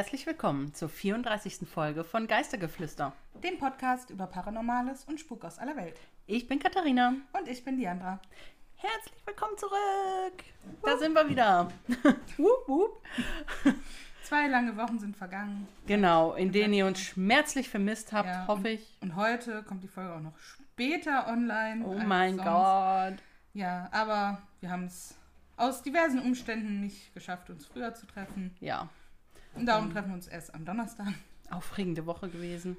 Und herzlich willkommen zur 34. Folge von Geistergeflüster. Dem Podcast über Paranormales und Spuk aus aller Welt. Ich bin Katharina. Und ich bin Diandra. Herzlich willkommen zurück. Da sind wir wieder. wup, wup. Zwei lange Wochen sind vergangen. Genau, in denen ihr uns schmerzlich vermisst habt, Ja, hoffe ich. Und heute kommt die Folge auch noch später online. Oh mein sonst. Gott. Ja, aber wir haben es aus diversen Umständen nicht geschafft, uns früher zu treffen. Ja, Und darum treffen wir uns erst am Donnerstag. aufregende Woche gewesen.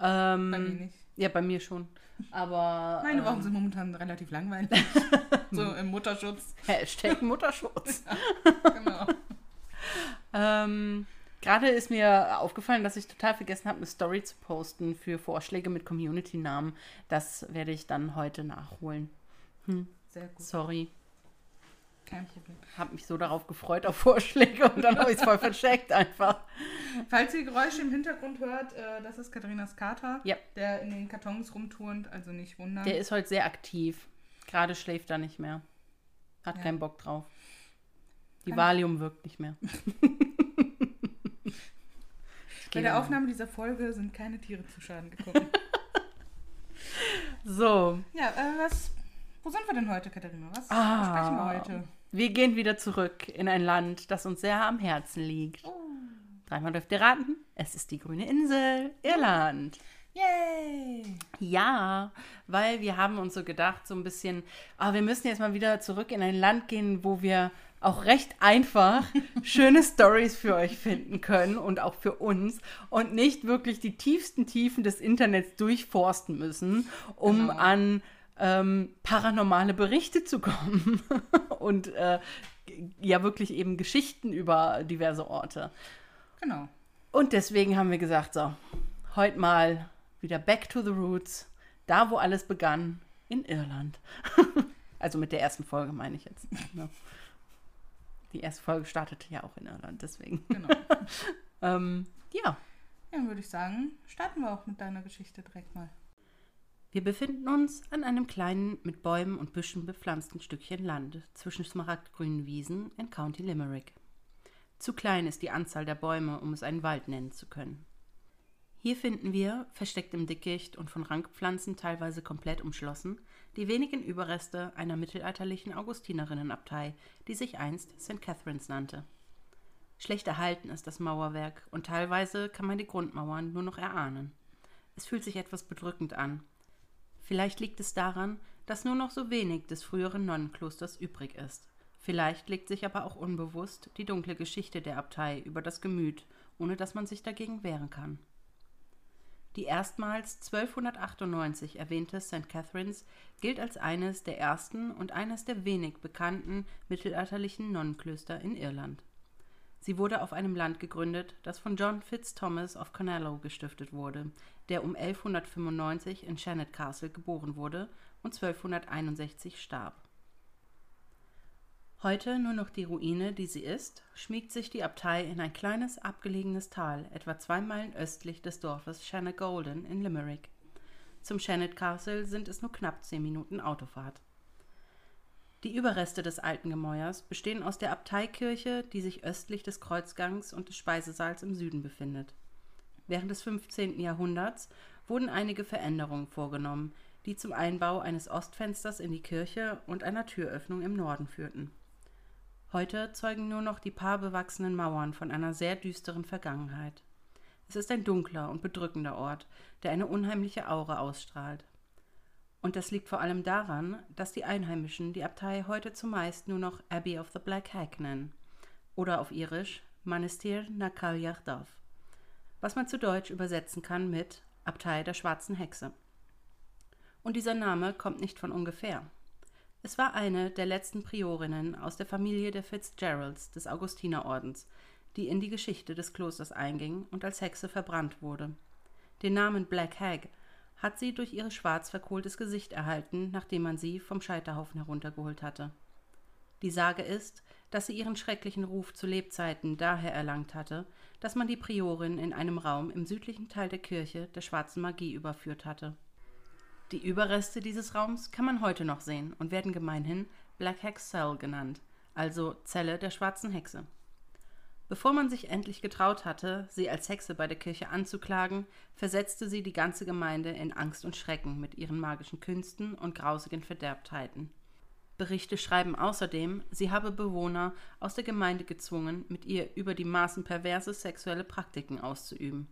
Ähm, Bei mir nicht. Ja, bei mir schon. Aber. Meine ähm, Wochen sind momentan relativ langweilig. so im Mutterschutz. Hashtag Mutterschutz. Genau. Ähm, Gerade ist mir aufgefallen, dass ich total vergessen habe, eine Story zu posten für Vorschläge mit Community-Namen. Das werde ich dann heute nachholen. Sehr gut. Sorry. Kein Problem. Habe mich so darauf gefreut auf Vorschläge und dann habe ich es voll vercheckt einfach. Falls ihr Geräusche im Hintergrund hört, äh, das ist Katharinas Kater, Ja. der in den Kartons rumturnt, also nicht wundern. Der ist heute sehr aktiv. Gerade schläft er nicht mehr. Hat Ja. keinen Bock drauf. Die Kann- Valium wirkt nicht mehr. Bei der Aufnahme dieser Folge sind keine Tiere zu Schaden gekommen. So, ja, äh, was. Wo sind wir denn heute, Katharina? Was Ah. sprechen wir heute? Wir gehen wieder zurück in ein Land, das uns sehr am Herzen liegt. Oh. Dreimal dürft ihr raten. Es ist die grüne Insel, Irland. Yay! Ja, weil wir haben uns so gedacht, so ein bisschen, ah, wir müssen jetzt mal wieder zurück in ein Land gehen, wo wir auch recht einfach schöne Stories für euch finden können und auch für uns und nicht wirklich die tiefsten Tiefen des Internets durchforsten müssen, um Genau. an ähm, paranormale Berichte zu kommen und äh, ja wirklich eben Geschichten über diverse Orte. Genau. Und deswegen haben wir gesagt, so, heute mal wieder back to the roots, da wo alles begann, in Irland. also mit der ersten Folge meine ich jetzt. Ne? Die erste Folge startete ja auch in Irland, deswegen. Genau. Ähm, ja, ja, dann würde ich sagen, starten wir auch mit deiner Geschichte direkt mal. Wir befinden uns an einem kleinen, mit Bäumen und Büschen bepflanzten Stückchen Land zwischen smaragdgrünen Wiesen in County Limerick. Zu klein ist die Anzahl der Bäume, um es einen Wald nennen zu können. Hier finden wir, versteckt im Dickicht und von Rankpflanzen teilweise komplett umschlossen, die wenigen Überreste einer mittelalterlichen Augustinerinnenabtei, die sich einst St. Catharines nannte. Schlecht erhalten ist das Mauerwerk und teilweise kann man die Grundmauern nur noch erahnen. Es fühlt sich etwas bedrückend an. Vielleicht liegt es daran, dass nur noch so wenig des früheren Nonnenklosters übrig ist. Vielleicht legt sich aber auch unbewusst die dunkle Geschichte der Abtei über das Gemüt, ohne dass man sich dagegen wehren kann. Die erstmals 1298 erwähnte St. Catharines gilt als eines der ersten und eines der wenig bekannten mittelalterlichen Nonnenklöster in Irland. Sie wurde auf einem Land gegründet, das von John Fitzthomas of Conallow gestiftet wurde, der um 1195 in Shannon Castle geboren wurde und 1261 starb. Heute nur noch die Ruine, die sie ist, schmiegt sich die Abtei in ein kleines abgelegenes Tal, etwa zwei Meilen östlich des Dorfes Shanagolden in Limerick. Zum Shannon Castle sind es nur knapp zehn Minuten Autofahrt. Die Überreste des alten Gemäuers bestehen aus der Abteikirche, die sich östlich des Kreuzgangs und des Speisesaals im Süden befindet. Während des 15. Jahrhunderts wurden einige Veränderungen vorgenommen, die zum Einbau eines Ostfensters in die Kirche und einer Türöffnung im Norden führten. Heute zeugen nur noch die paar bewachsenen Mauern von einer sehr düsteren Vergangenheit. Es ist ein dunkler und bedrückender Ort, der eine unheimliche Aura ausstrahlt. Und das liegt vor allem daran, dass die Einheimischen die Abtei heute zumeist nur noch Abbey of the Black Hag nennen oder auf Irisch Manastir na Caillardh, was man zu Deutsch übersetzen kann mit Abtei der schwarzen Hexe. Und dieser Name kommt nicht von ungefähr. Es war eine der letzten Priorinnen aus der Familie der Fitzgeralds des Augustinerordens, die in die Geschichte des Klosters einging und als Hexe verbrannt wurde. Den Namen Black Hag hat sie durch ihr schwarz verkohltes Gesicht erhalten, nachdem man sie vom Scheiterhaufen heruntergeholt hatte. Die Sage ist, dass sie ihren schrecklichen Ruf zu Lebzeiten daher erlangt hatte, dass man die Priorin in einem Raum im südlichen Teil der Kirche der schwarzen Magie überführt hatte. Die Überreste dieses Raums kann man heute noch sehen und werden gemeinhin Black Hex Cell genannt, also Zelle der schwarzen Hexe. Bevor man sich endlich getraut hatte, sie als Hexe bei der Kirche anzuklagen, versetzte sie die ganze Gemeinde in Angst und Schrecken mit ihren magischen Künsten und grausigen Verderbtheiten. Berichte schreiben außerdem, sie habe Bewohner aus der Gemeinde gezwungen, mit ihr über die Maßen perverse sexuelle Praktiken auszuüben.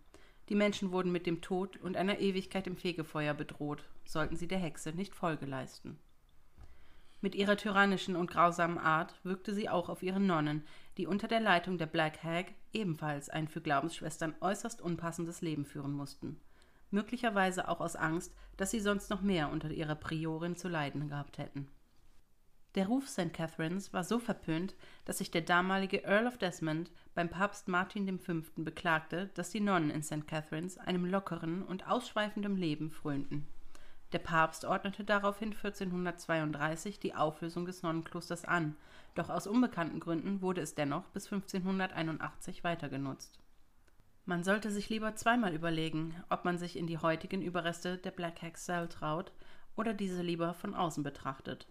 Die Menschen wurden mit dem Tod und einer Ewigkeit im Fegefeuer bedroht, sollten sie der Hexe nicht Folge leisten. Mit ihrer tyrannischen und grausamen Art wirkte sie auch auf ihre Nonnen, die unter der Leitung der Black Hag ebenfalls ein für Glaubensschwestern äußerst unpassendes Leben führen mussten. Möglicherweise auch aus Angst, dass sie sonst noch mehr unter ihrer Priorin zu leiden gehabt hätten. Der Ruf St. Catharines war so verpönt, dass sich der damalige Earl of Desmond beim Papst Martin V. beklagte, dass die Nonnen in St. Catharines einem lockeren und ausschweifenden Leben frönten. Der Papst ordnete daraufhin 1432 die Auflösung des Nonnenklosters an, doch aus unbekannten Gründen wurde es dennoch bis 1581 weiter genutzt. Man sollte sich lieber zweimal überlegen, ob man sich in die heutigen Überreste der Black Hag Cell traut oder diese lieber von außen betrachtet.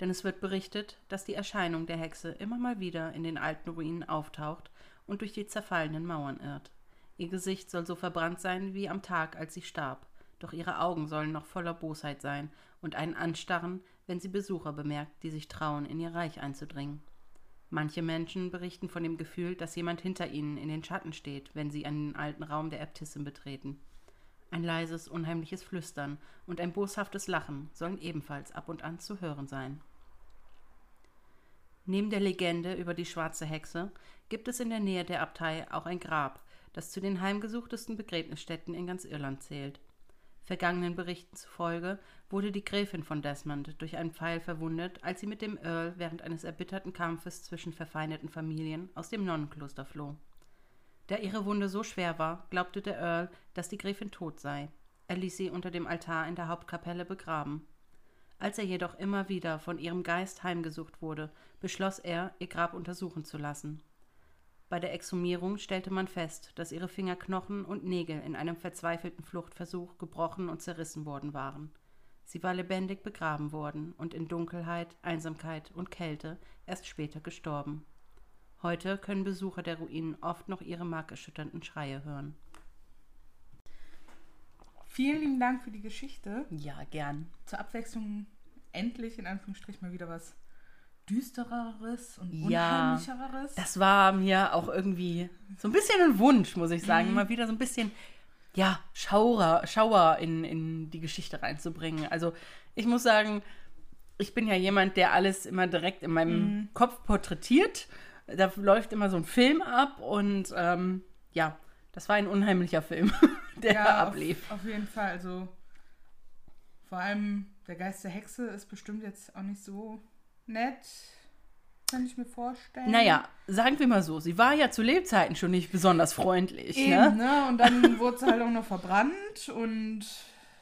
Denn es wird berichtet, dass die Erscheinung der Hexe immer mal wieder in den alten Ruinen auftaucht und durch die zerfallenen Mauern irrt. Ihr Gesicht soll so verbrannt sein wie am Tag, als sie starb doch ihre Augen sollen noch voller Bosheit sein und einen anstarren, wenn sie Besucher bemerkt, die sich trauen, in ihr Reich einzudringen. Manche Menschen berichten von dem Gefühl, dass jemand hinter ihnen in den Schatten steht, wenn sie einen alten Raum der Äbtissin betreten. Ein leises, unheimliches Flüstern und ein boshaftes Lachen sollen ebenfalls ab und an zu hören sein. Neben der Legende über die schwarze Hexe gibt es in der Nähe der Abtei auch ein Grab, das zu den heimgesuchtesten Begräbnisstätten in ganz Irland zählt. Vergangenen Berichten zufolge wurde die Gräfin von Desmond durch einen Pfeil verwundet, als sie mit dem Earl während eines erbitterten Kampfes zwischen verfeindeten Familien aus dem Nonnenkloster floh. Da ihre Wunde so schwer war, glaubte der Earl, dass die Gräfin tot sei. Er ließ sie unter dem Altar in der Hauptkapelle begraben. Als er jedoch immer wieder von ihrem Geist heimgesucht wurde, beschloss er, ihr Grab untersuchen zu lassen. Bei der Exhumierung stellte man fest, dass ihre Fingerknochen und Nägel in einem verzweifelten Fluchtversuch gebrochen und zerrissen worden waren. Sie war lebendig begraben worden und in Dunkelheit, Einsamkeit und Kälte erst später gestorben. Heute können Besucher der Ruinen oft noch ihre markerschütternden Schreie hören. Vielen lieben Dank für die Geschichte. Ja, gern. Zur Abwechslung endlich in Anführungsstrichen mal wieder was düstereres und Ja, unheimlicheres. Das war mir auch irgendwie so ein bisschen ein Wunsch, muss ich sagen, Mhm. mal wieder so ein bisschen, ja, Schauer, Schauer in, in die Geschichte reinzubringen. Also ich muss sagen, ich bin ja jemand, der alles immer direkt in meinem Mhm. Kopf porträtiert. Da läuft immer so ein Film ab und ähm, ja, das war ein unheimlicher Film, der ja, ablief. Auf, auf jeden Fall. Also vor allem der Geist der Hexe ist bestimmt jetzt auch nicht so nett. Kann ich mir vorstellen. Naja, sagen wir mal so, sie war ja zu Lebzeiten schon nicht besonders freundlich. Eben, ne? ne? Und dann wurde sie halt auch noch verbrannt und.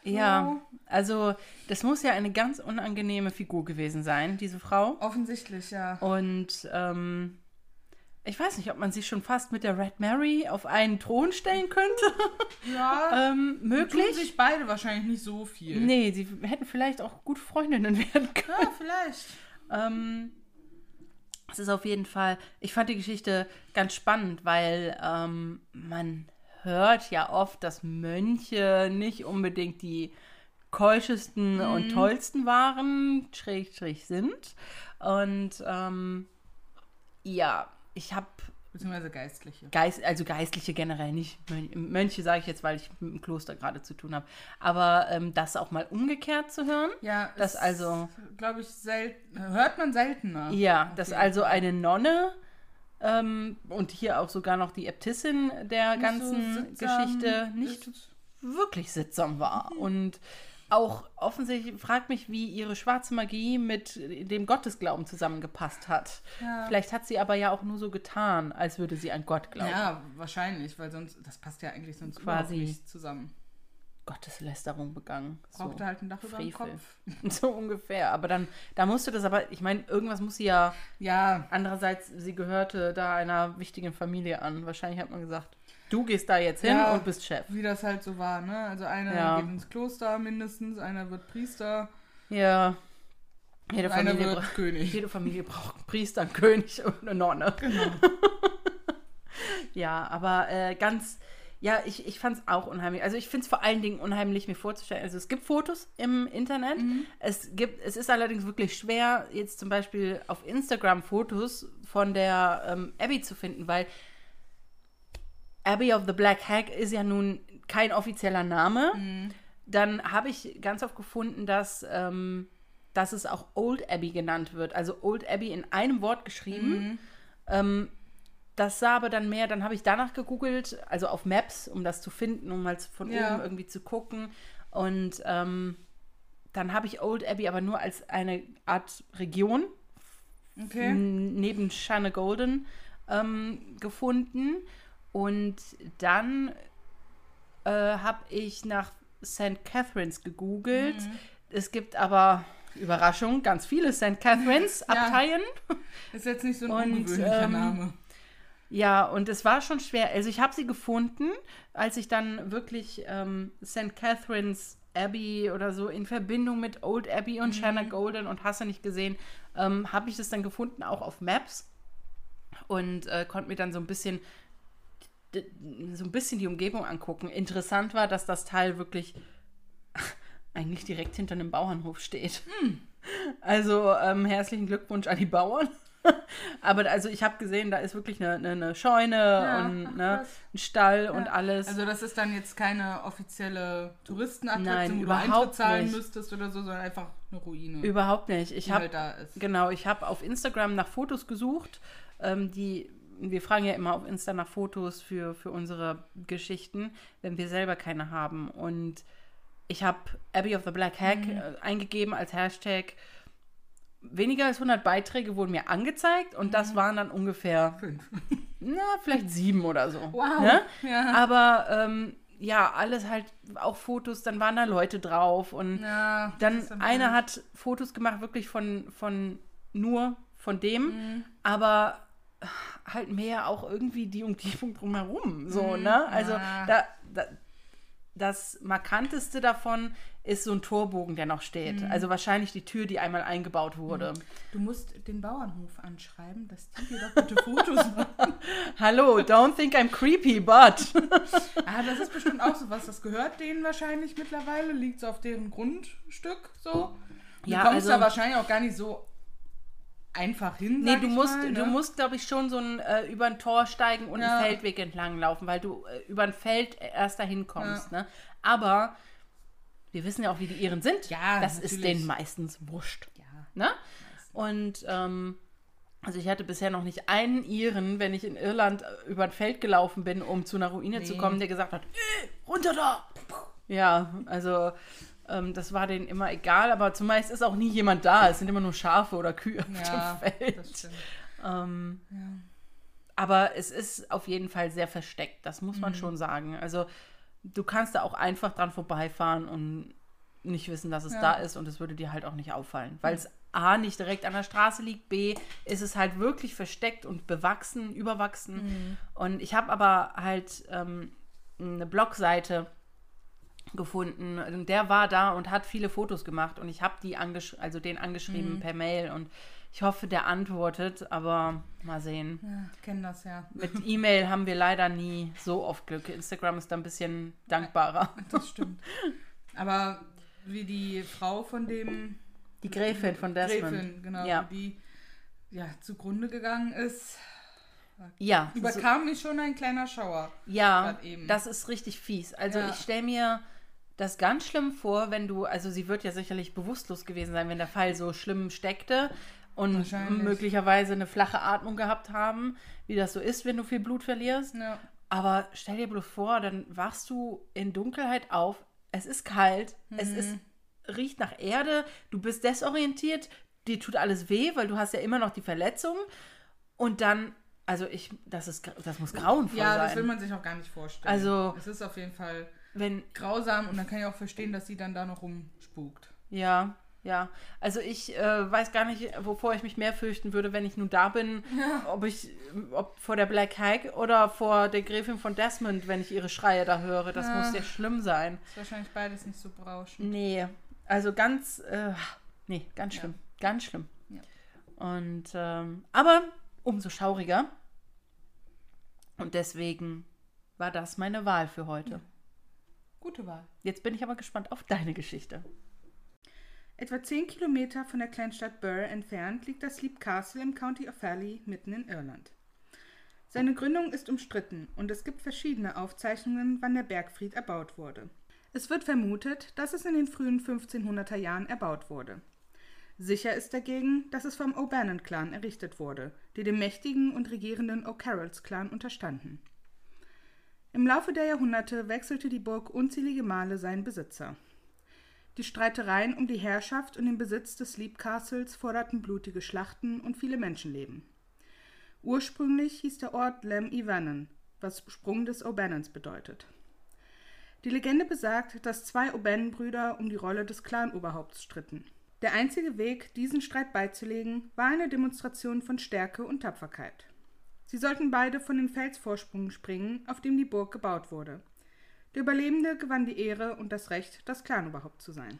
Ja, also das muss ja eine ganz unangenehme Figur gewesen sein, diese Frau. Offensichtlich, ja. Und ähm, ich weiß nicht, ob man sie schon fast mit der Red Mary auf einen Thron stellen könnte. Ja, ähm, tun möglich? sich beide wahrscheinlich nicht so viel. Nee, sie hätten vielleicht auch gut Freundinnen werden können. Ja, vielleicht. Ähm, es ist auf jeden Fall, ich fand die Geschichte ganz spannend, weil ähm, man hört ja oft, dass Mönche nicht unbedingt die keuschesten und tollsten waren, schräg, schräg sind. Und ähm, ja, ich habe Beziehungsweise Geistliche. Geist, also Geistliche generell nicht. Mönche, sage ich jetzt, weil ich mit dem Kloster gerade zu tun habe. Aber ähm, das auch mal umgekehrt zu hören. Ja, Das also- glaube ich, selten. Hört man seltener. Ja, dass jeden also eine Nonne ähm, und hier auch sogar noch die Äbtissin der Nicht ganzen so Geschichte nicht wirklich sittsam war. Mhm. Und auch offensichtlich fragt mich, wie ihre schwarze Magie mit dem Gottesglauben zusammengepasst hat. Ja. Vielleicht hat sie aber ja auch nur so getan, als würde sie an Gott glauben. Ja, wahrscheinlich, weil sonst, das passt ja eigentlich sonst Quasi. nicht zusammen. Gotteslästerung begangen. Brauchte halt ein Dach über dem. Kopf. So ungefähr. Aber dann, da musste das aber, ich meine, irgendwas muss sie ja Ja, Andererseits, sie gehörte da einer wichtigen Familie an. Wahrscheinlich hat man gesagt, du gehst da jetzt hin Ja. und bist Chef. wie das halt so war, ne? Also einer Ja. geht ins Kloster mindestens, einer wird Priester, Ja. Jede einer Familie, wird bra König. jede Familie braucht einen Priester, einen König und eine Nonne. Genau. Ja, aber äh, ganz, ja, ich, ich fand es auch unheimlich. Also ich finde es vor allen Dingen unheimlich, mir vorzustellen. Also es gibt Fotos im Internet. Es gibt, es ist allerdings wirklich schwer, jetzt zum Beispiel auf Instagram Fotos von der ähm, Abby zu finden, weil Abbey of the Black Hag ist ja nun kein offizieller Name. Dann habe ich ganz oft gefunden, dass, ähm, dass es auch Old Abbey genannt wird. Also Old Abbey in einem Wort geschrieben. Ähm, das sah aber dann mehr, dann habe ich danach gegoogelt, also auf Maps, um das zu finden, um mal von Ja. oben irgendwie zu gucken. Und ähm, dann habe ich Old Abbey aber nur als eine Art Region Okay. neben Shanna Golden ähm, gefunden. Und dann äh, habe ich nach St. Catharines gegoogelt. Mhm. Es gibt aber, Überraschung, ganz viele St. Catharines Ja. Abteien. Ist jetzt nicht so ein Und, ungewöhnlicher ähm, Name. Ja, und es war schon schwer. Also ich habe sie gefunden, als ich dann wirklich ähm, St. Catherine's Abbey oder so in Verbindung mit Old Abbey und Shanna Golden und hast du nicht gesehen, ähm, habe ich das dann gefunden, auch auf Maps und äh, konnte mir dann so ein bisschen so ein bisschen die Umgebung angucken. Interessant war, dass das Teil wirklich eigentlich direkt hinter einem Bauernhof steht. Also ähm, herzlichen Glückwunsch an die Bauern. Aber also ich habe gesehen, da ist wirklich eine, eine, eine Scheune Ja, und ne, ein Stall und Ja. alles. Also das ist dann jetzt keine offizielle Touristenattraktion, wo du überhaupt Eintritt zahlen nicht. müsstest oder so, sondern einfach eine Ruine, Überhaupt nicht. Ich habe halt. Genau, ich habe auf Instagram nach Fotos gesucht, ähm, die wir fragen ja immer auf Insta nach Fotos für, für unsere Geschichten, wenn wir selber keine haben. Und ich habe Abbey of the Black Hag Mhm. äh, eingegeben als Hashtag. Weniger als 100 Beiträge wurden mir angezeigt und das Mhm. waren dann ungefähr, Fünf. na, vielleicht sieben oder so. Wow. Ne? Ja. Aber ähm, ja, alles halt, auch Fotos, dann waren da Leute drauf und ja, dann einer hat Fotos gemacht, wirklich von, von nur von dem, Mhm. aber halt mehr auch irgendwie die Umgebung drumherum. So, Mhm, ne? Also ja. da, da, das markanteste davon ist so ein Torbogen, der noch steht. Mhm. Also wahrscheinlich die Tür, die einmal eingebaut wurde. Du musst den Bauernhof anschreiben, dass die dir doch bitte Fotos machen. Hallo, don't think I'm creepy, but. ah, das ist bestimmt auch so was. Das gehört denen wahrscheinlich mittlerweile, liegt so auf deren Grundstück so. Du Ja, kommst also- da wahrscheinlich auch gar nicht so einfach hin. Nee, du musst, mal, ne? du musst, glaube ich, schon so ein, äh, über ein Tor steigen und Ja. einen Feldweg entlang laufen, weil du äh, über ein Feld erst dahin kommst. Ne? Aber wir wissen ja auch, wie die Iren sind. Ja, das ist natürlich. denen meistens wurscht. Ja. Ne? Und ähm, also ich hatte bisher noch nicht einen Iren, wenn ich in Irland äh, über ein Feld gelaufen bin, um zu einer Ruine zu Nee. kommen, der gesagt hat, "Äh, runter da! Ja, also ähm, das war denen immer egal, aber zumeist ist auch nie jemand da. Es sind immer nur Schafe oder Kühe auf Ja, dem Feld. Ähm, Ja. aber es ist auf jeden Fall sehr versteckt, das muss Mhm. man schon sagen. Also du kannst da auch einfach dran vorbeifahren und nicht wissen, dass es Ja. da ist und es würde dir halt auch nicht auffallen, weil es A nicht direkt an der Straße liegt, B ist es halt wirklich versteckt und bewachsen, überwachsen. Mhm. Und ich habe aber halt ähm, eine Blogseite gefunden und der war da und hat viele Fotos gemacht und ich habe die angesch also den angeschrieben Mhm. per Mail und ich hoffe, der antwortet, aber mal sehen. Ja, kennen das ja. Mit E-Mail haben wir leider nie so oft Glück. Instagram ist da ein bisschen dankbarer. Das stimmt. Aber wie die Frau von dem Die Gräfin von Desmond. Gräfin, genau, Ja. die ja, zugrunde gegangen ist, Ja, so, überkam mich schon ein kleiner Schauer. ja das ist richtig fies. Also Ja. ich stelle mir das ganz schlimm vor, wenn du, also sie wird ja sicherlich bewusstlos gewesen sein, wenn der Fall so schlimm steckte und möglicherweise eine flache Atmung gehabt haben, wie das so ist, wenn du viel Blut verlierst. Ja. Aber stell dir bloß vor, dann wachst du in Dunkelheit auf, es ist kalt, es Mhm. ist, riecht nach Erde, du bist desorientiert, dir tut alles weh, weil du hast ja immer noch die Verletzung. Und dann, also ich, das ist, das muss grauenvoll ja, das sein. will man sich auch gar nicht vorstellen. Also- es ist auf jeden Fall Wenn, grausam und dann kann ich auch verstehen, dass sie dann da noch rumspukt. ja, ja. Also ich äh, weiß gar nicht, wovor ich mich mehr fürchten würde, wenn ich nun da bin, ob ich, ob vor der Black Hag oder vor der Gräfin von Desmond, wenn ich ihre Schreie da höre. Das Ja. muss ja schlimm sein. Ist wahrscheinlich beides nicht so berauschend. Nee, also ganz, äh, nee, ganz Ja. schlimm, ganz schlimm. Ja. Und, ähm, aber umso schauriger Und deswegen war das meine Wahl für heute. Gute Wahl. Jetzt bin ich aber gespannt auf deine Geschichte. Etwa zehn Kilometer von der Kleinstadt Burr entfernt liegt das Leap Castle im County Offaly mitten in Irland. Seine Gründung ist umstritten und es gibt verschiedene Aufzeichnungen, wann der Bergfried erbaut wurde. Es wird vermutet, dass es in den frühen 1500er Jahren erbaut wurde. Sicher ist dagegen, dass es vom O'Bannon-Clan errichtet wurde, die dem mächtigen und regierenden O'Carrolls-Clan unterstanden. Im Laufe der Jahrhunderte wechselte die Burg unzählige Male seinen Besitzer. Die Streitereien um die Herrschaft und den Besitz des Leap Castles forderten blutige Schlachten und viele Menschenleben. Ursprünglich hieß der Ort Lem Ivanen, was Sprung des O'Bannons bedeutet. Die Legende besagt, dass zwei O'Bannon-Brüder um die Rolle des Clan-Oberhaupts stritten. Der einzige Weg, diesen Streit beizulegen, war eine Demonstration von Stärke und Tapferkeit. Sie sollten beide von dem Felsvorsprung springen, auf dem die Burg gebaut wurde. Der Überlebende gewann die Ehre und das Recht, das Clanoberhaupt zu sein.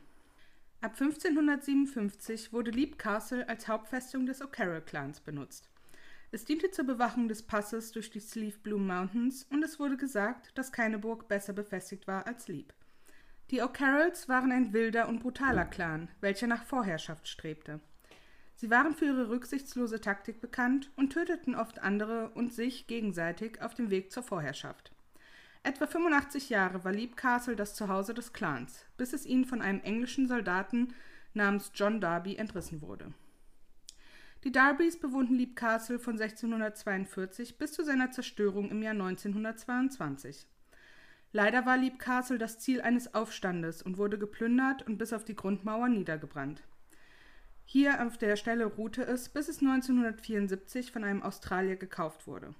Ab 1557 wurde Leap Castle als Hauptfestung des O'Carroll-Clans benutzt. Es diente zur Bewachung des Passes durch die Sleeve Bloom Mountains und es wurde gesagt, dass keine Burg besser befestigt war als Leap. Die O'Carrolls waren ein wilder und brutaler Clan, welcher nach Vorherrschaft strebte. Sie waren für ihre rücksichtslose Taktik bekannt und töteten oft andere und sich gegenseitig auf dem Weg zur Vorherrschaft. Etwa 85 Jahre war Leap Castle das Zuhause des Clans, bis es ihnen von einem englischen Soldaten namens John Darby entrissen wurde. Die Darbys bewohnten Leap Castle von 1642 bis zu seiner Zerstörung im Jahr 1922. Leider war Leap Castle das Ziel eines Aufstandes und wurde geplündert und bis auf die Grundmauer niedergebrannt. Hier auf der Stelle ruhte es, bis es 1974 von einem Australier gekauft wurde.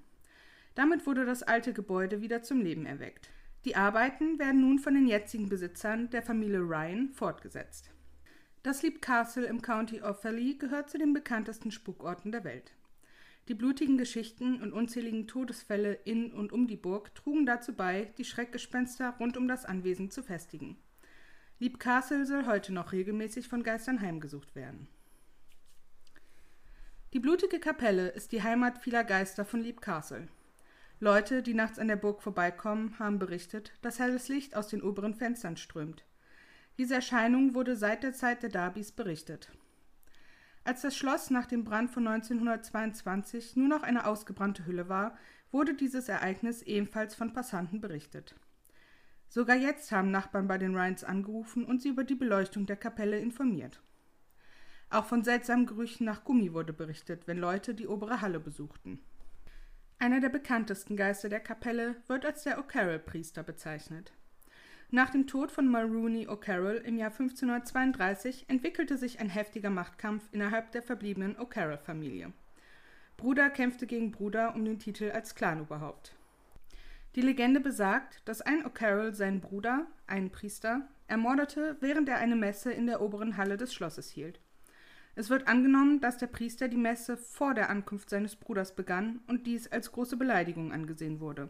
Damit wurde das alte Gebäude wieder zum Leben erweckt. Die Arbeiten werden nun von den jetzigen Besitzern, der Familie Ryan, fortgesetzt. Das Leap Castle im County Offaly gehört zu den bekanntesten Spukorten der Welt. Die blutigen Geschichten und unzähligen Todesfälle in und um die Burg trugen dazu bei, die Schreckgespenster rund um das Anwesen zu festigen. Leap Castle soll heute noch regelmäßig von Geistern heimgesucht werden. Die blutige Kapelle ist die Heimat vieler Geister von Leap Castle. Leute, die nachts an der Burg vorbeikommen, haben berichtet, dass helles Licht aus den oberen Fenstern strömt. Diese Erscheinung wurde seit der Zeit der Darbys berichtet. Als das Schloss nach dem Brand von 1922 nur noch eine ausgebrannte Hülle war, wurde dieses Ereignis ebenfalls von Passanten berichtet. Sogar jetzt haben Nachbarn bei den Ryans angerufen und sie über die Beleuchtung der Kapelle informiert. Auch von seltsamen Gerüchen nach Gummi wurde berichtet, wenn Leute die obere Halle besuchten. Einer der bekanntesten Geister der Kapelle wird als der O'Carroll-Priester bezeichnet. Nach dem Tod von Mulrooney O'Carroll im Jahr 1532 entwickelte sich ein heftiger Machtkampf innerhalb der verbliebenen O'Carroll-Familie. Bruder kämpfte gegen Bruder um den Titel als Clanoberhaupt. Die Legende besagt, dass ein O'Carroll seinen Bruder, einen Priester, ermordete, während er eine Messe in der oberen Halle des Schlosses hielt. Es wird angenommen, dass der Priester die Messe vor der Ankunft seines Bruders begann und dies als große Beleidigung angesehen wurde.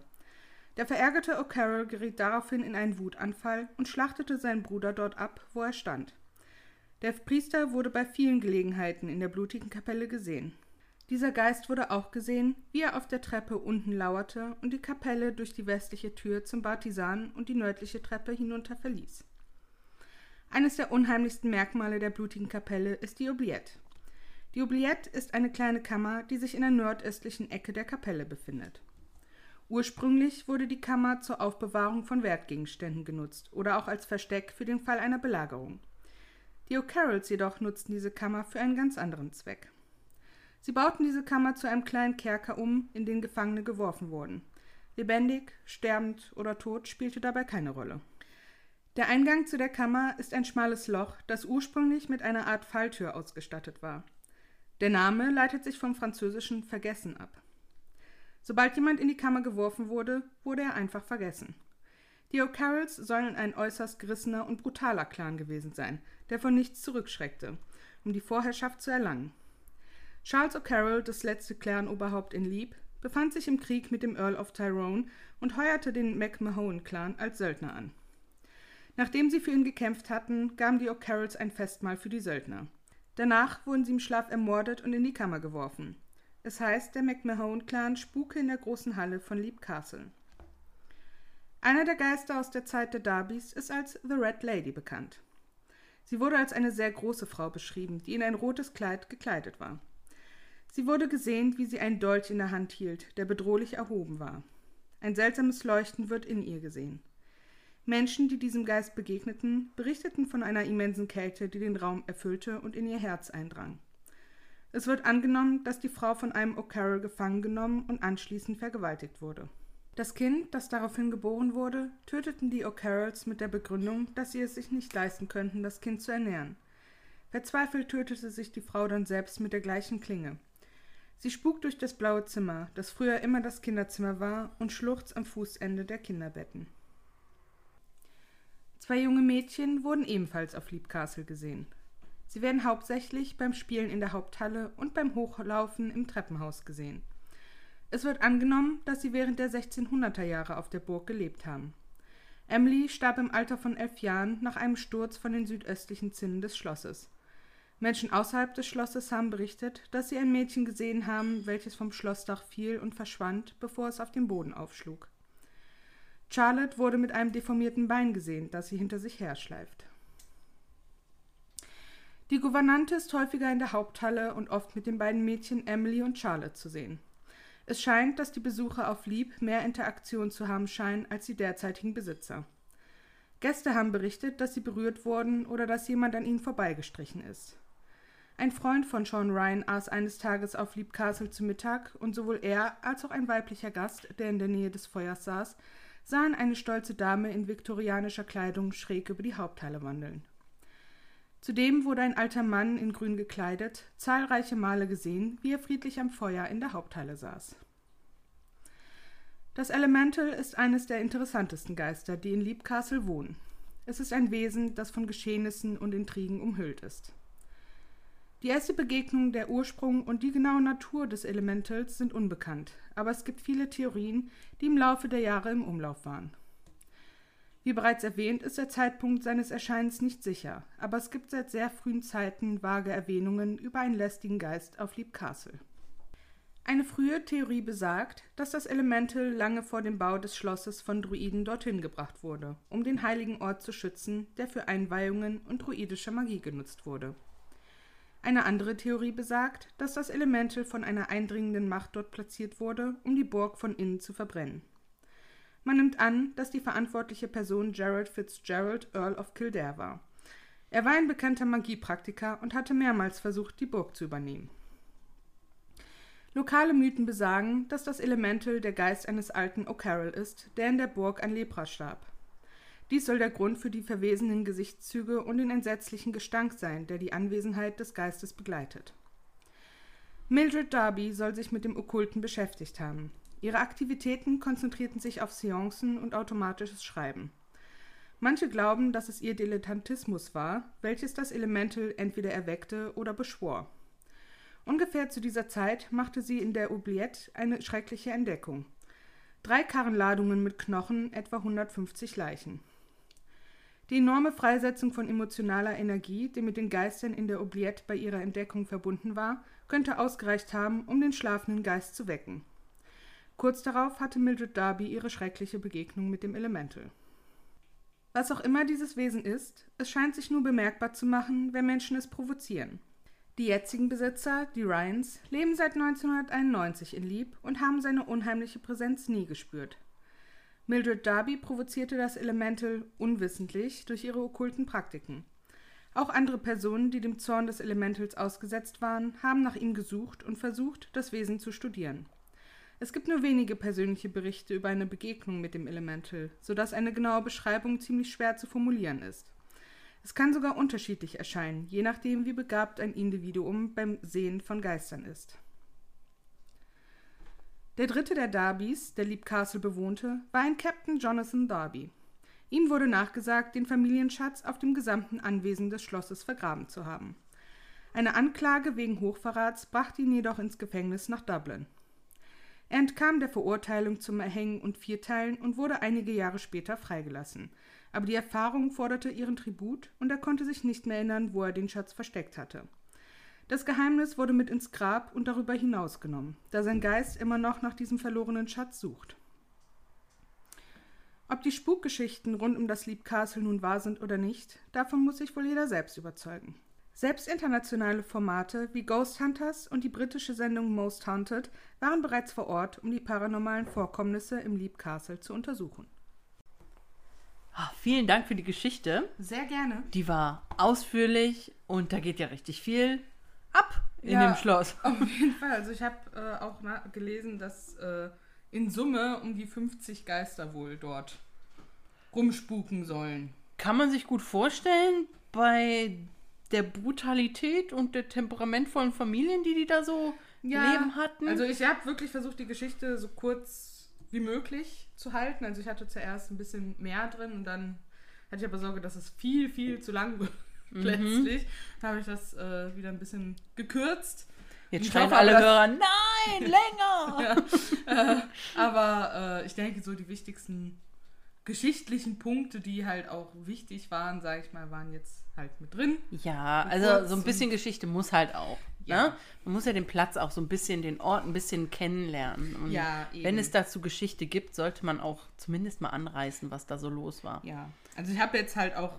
Der verärgerte O'Carroll geriet daraufhin in einen Wutanfall und schlachtete seinen Bruder dort ab, wo er stand. Der Priester wurde bei vielen Gelegenheiten in der blutigen Kapelle gesehen. Dieser Geist wurde auch gesehen, wie er auf der Treppe unten lauerte und die Kapelle durch die westliche Tür zum Bartisan und die nördliche Treppe hinunter verließ. Eines der unheimlichsten Merkmale der blutigen Kapelle ist die Oubliette. Die Oubliette ist eine kleine Kammer, die sich in der nordöstlichen Ecke der Kapelle befindet. Ursprünglich wurde die Kammer zur Aufbewahrung von Wertgegenständen genutzt oder auch als Versteck für den Fall einer Belagerung. Die O'Carrolls jedoch nutzten diese Kammer für einen ganz anderen Zweck. Sie bauten diese Kammer zu einem kleinen Kerker um, in den Gefangene geworfen wurden. Lebendig, sterbend oder tot spielte dabei keine Rolle. Der Eingang zu der Kammer ist ein schmales Loch, das ursprünglich mit einer Art Falltür ausgestattet war. Der Name leitet sich vom französischen Vergessen ab. Sobald jemand in die Kammer geworfen wurde, wurde er einfach vergessen. Die O'Carrolls sollen ein äußerst gerissener und brutaler Clan gewesen sein, der von nichts zurückschreckte, um die Vorherrschaft zu erlangen. Charles O'Carroll, das letzte Clan-Oberhaupt in Leap, befand sich im Krieg mit dem Earl of Tyrone und heuerte den McMahon-Clan als Söldner an. Nachdem sie für ihn gekämpft hatten, gaben die O'Carrolls ein Festmahl für die Söldner. Danach wurden sie im Schlaf ermordet und in die Kammer geworfen. Es heißt, der McMahon-Clan spuke in der großen Halle von Leap Castle. Einer der Geister aus der Zeit der Darbys ist als The Red Lady bekannt. Sie wurde als eine sehr große Frau beschrieben, die in ein rotes Kleid gekleidet war. Sie wurde gesehen, wie sie einen Dolch in der Hand hielt, der bedrohlich erhoben war. Ein seltsames Leuchten wird in ihr gesehen. Menschen, die diesem Geist begegneten, berichteten von einer immensen Kälte, die den Raum erfüllte und in ihr Herz eindrang. Es wird angenommen, dass die Frau von einem O'Carroll gefangen genommen und anschließend vergewaltigt wurde. Das Kind, das daraufhin geboren wurde, töteten die O'Carrolls mit der Begründung, dass sie es sich nicht leisten könnten, das Kind zu ernähren. Verzweifelt tötete sich die Frau dann selbst mit der gleichen Klinge. Sie spukt durch das blaue Zimmer, das früher immer das Kinderzimmer war, und schluchzt am Fußende der Kinderbetten. Zwei junge Mädchen wurden ebenfalls auf Leap Castle gesehen. Sie werden hauptsächlich beim Spielen in der Haupthalle und beim Hochlaufen im Treppenhaus gesehen. Es wird angenommen, dass sie während der 1600er Jahre auf der Burg gelebt haben. Emily starb im Alter von elf Jahren nach einem Sturz von den südöstlichen Zinnen des Schlosses. Menschen außerhalb des Schlosses haben berichtet, dass sie ein Mädchen gesehen haben, welches vom Schlossdach fiel und verschwand, bevor es auf den Boden aufschlug. Charlotte wurde mit einem deformierten Bein gesehen, das sie hinter sich herschleift. Die Gouvernante ist häufiger in der Haupthalle und oft mit den beiden Mädchen Emily und Charlotte zu sehen. Es scheint, dass die Besucher auf Lieb mehr Interaktion zu haben scheinen als die derzeitigen Besitzer. Gäste haben berichtet, dass sie berührt wurden oder dass jemand an ihnen vorbeigestrichen ist. Ein Freund von Sean Ryan aß eines Tages auf Leap Castle zu Mittag und sowohl er als auch ein weiblicher Gast, der in der Nähe des Feuers saß, sahen eine stolze Dame in viktorianischer Kleidung schräg über die Haupthalle wandeln. Zudem wurde ein alter Mann in grün gekleidet zahlreiche Male gesehen, wie er friedlich am Feuer in der Haupthalle saß. Das Elemental ist eines der interessantesten Geister, die in Leap wohnen. Es ist ein Wesen, das von Geschehnissen und Intrigen umhüllt ist. Die erste Begegnung, der Ursprung und die genaue Natur des Elementals sind unbekannt, aber es gibt viele Theorien, die im Laufe der Jahre im Umlauf waren. Wie bereits erwähnt, ist der Zeitpunkt seines Erscheinens nicht sicher, aber es gibt seit sehr frühen Zeiten vage Erwähnungen über einen lästigen Geist auf Leap Castle. Eine frühe Theorie besagt, dass das Elemental lange vor dem Bau des Schlosses von Druiden dorthin gebracht wurde, um den heiligen Ort zu schützen, der für Einweihungen und druidische Magie genutzt wurde. Eine andere Theorie besagt, dass das Elemental von einer eindringenden Macht dort platziert wurde, um die Burg von innen zu verbrennen. Man nimmt an, dass die verantwortliche Person Gerald Fitzgerald, Earl of Kildare war. Er war ein bekannter Magiepraktiker und hatte mehrmals versucht, die Burg zu übernehmen. Lokale Mythen besagen, dass das Elemental der Geist eines alten O'Carroll ist, der in der Burg an Lepra starb. Dies soll der Grund für die verwesenen Gesichtszüge und den entsetzlichen Gestank sein, der die Anwesenheit des Geistes begleitet. Mildred Darby soll sich mit dem Okkulten beschäftigt haben. Ihre Aktivitäten konzentrierten sich auf Seancen und automatisches Schreiben. Manche glauben, dass es ihr Dilettantismus war, welches das Elemental entweder erweckte oder beschwor. Ungefähr zu dieser Zeit machte sie in der Oubliette eine schreckliche Entdeckung. Drei Karrenladungen mit Knochen, etwa 150 Leichen. Die enorme Freisetzung von emotionaler Energie, die mit den Geistern in der Oubliette bei ihrer Entdeckung verbunden war, könnte ausgereicht haben, um den schlafenden Geist zu wecken. Kurz darauf hatte Mildred Darby ihre schreckliche Begegnung mit dem Elemental. Was auch immer dieses Wesen ist, es scheint sich nur bemerkbar zu machen, wenn Menschen es provozieren. Die jetzigen Besitzer, die Ryans, leben seit 1991 in Lieb und haben seine unheimliche Präsenz nie gespürt. Mildred Darby provozierte das Elemental unwissentlich durch ihre okkulten Praktiken. Auch andere Personen, die dem Zorn des Elementals ausgesetzt waren, haben nach ihm gesucht und versucht, das Wesen zu studieren. Es gibt nur wenige persönliche Berichte über eine Begegnung mit dem Elemental, sodass eine genaue Beschreibung ziemlich schwer zu formulieren ist. Es kann sogar unterschiedlich erscheinen, je nachdem, wie begabt ein Individuum beim Sehen von Geistern ist. Der dritte der Darbys, der Leap Castle bewohnte, war ein Captain Jonathan Darby. Ihm wurde nachgesagt, den Familienschatz auf dem gesamten Anwesen des Schlosses vergraben zu haben. Eine Anklage wegen Hochverrats brachte ihn jedoch ins Gefängnis nach Dublin. Er entkam der Verurteilung zum Erhängen und Vierteilen und wurde einige Jahre später freigelassen. Aber die Erfahrung forderte ihren Tribut und er konnte sich nicht mehr erinnern, wo er den Schatz versteckt hatte. Das Geheimnis wurde mit ins Grab und darüber hinaus genommen, da sein Geist immer noch nach diesem verlorenen Schatz sucht. Ob die Spukgeschichten rund um das Leap Castle nun wahr sind oder nicht, davon muss sich wohl jeder selbst überzeugen. Selbst internationale Formate wie Ghost Hunters und die britische Sendung Most Haunted waren bereits vor Ort, um die paranormalen Vorkommnisse im Leap Castle zu untersuchen. Ah, vielen Dank für die Geschichte. Sehr gerne. Die war ausführlich und da geht ja richtig viel in Ja. dem Schloss. Auf jeden Fall. Also ich habe äh, auch gelesen, dass äh, in Summe um die 50 Geister wohl dort rumspuken sollen. Kann man sich gut vorstellen bei der Brutalität und der temperamentvollen Familien, die die da so leben hatten. Also ich habe wirklich versucht, die Geschichte so kurz wie möglich zu halten. Also ich hatte zuerst ein bisschen mehr drin und dann hatte ich aber Sorge, dass es viel, viel zu lang wird. Mhm. Letztlich Da habe ich das äh, wieder ein bisschen gekürzt. Jetzt schreien alle aber, Hörer, nein, länger! äh, aber äh, ich denke, so die wichtigsten geschichtlichen Punkte, die halt auch wichtig waren, sage ich mal, waren jetzt halt mit drin. Ja, So also so ein bisschen Geschichte muss halt auch. Ja. Ne? Man muss ja den Platz auch so ein bisschen, den Ort ein bisschen kennenlernen. Und Ja, eben. wenn es dazu Geschichte gibt, sollte man auch zumindest mal anreißen, was da so los war. Ja, also ich habe jetzt halt auch,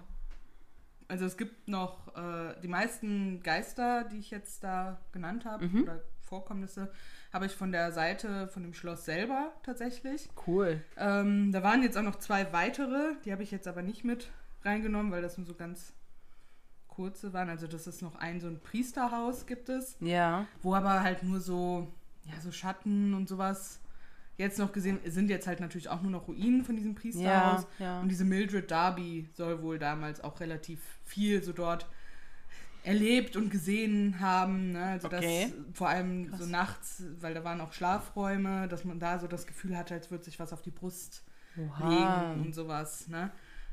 also es gibt noch äh, die meisten Geister, die ich jetzt da genannt habe, Mhm. oder Vorkommnisse, habe ich von der Seite von dem Schloss selber tatsächlich. Cool. Ähm, da waren jetzt auch noch zwei weitere, die habe ich jetzt aber nicht mit reingenommen, weil das nur so ganz kurze waren. Also das ist noch ein so ein Priesterhaus gibt es, Ja. wo aber halt nur so, ja, so Schatten und sowas jetzt noch gesehen, sind jetzt halt natürlich auch nur noch Ruinen von diesem Priesterhaus. Ja, ja. Und diese Mildred Darby soll wohl damals auch relativ viel so dort erlebt und gesehen haben. Ne? Also Okay. das vor allem Krass. so nachts, weil da waren auch Schlafräume, dass man da so das Gefühl hatte, als würde sich was auf die Brust Oha. legen und sowas. Ne?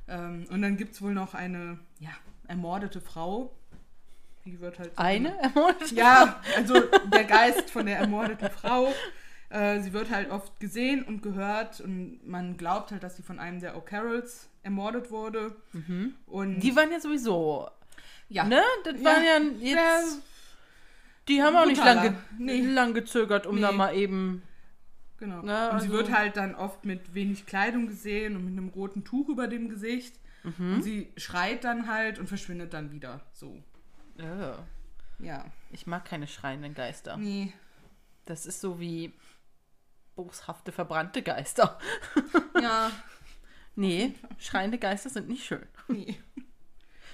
Ähm, und dann gibt es wohl noch eine ja, ermordete Frau. Die wird halt so Eine? ja, also der Geist von der ermordeten Frau. Äh, sie wird halt oft gesehen und gehört und man glaubt halt, dass sie von einem der O'Carrolls ermordet wurde. Und Die waren ja sowieso. ja, Ne? Das Ja. waren ja jetzt. Sehr Die haben auch nicht brutaler. lang, ge Nee. lang gezögert, um da Nee. mal eben. genau. Na, und sie also- wird halt dann oft mit wenig Kleidung gesehen und mit einem roten Tuch über dem Gesicht. Mhm. Und sie schreit dann halt und verschwindet dann wieder. So. Ja. Ja. Ich mag keine schreienden Geister. Nee. Das ist so wie boshafte, verbrannte Geister. Ja. Nee, schreiende Geister sind nicht schön. Nee.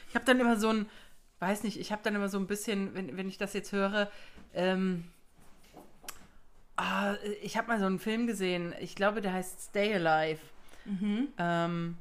Ich habe dann immer so ein, weiß nicht, ich habe dann immer so ein bisschen, wenn, wenn ich das jetzt höre, ähm, ah, ich habe mal so einen Film gesehen, ich glaube, der heißt Stay Alive. Ähm,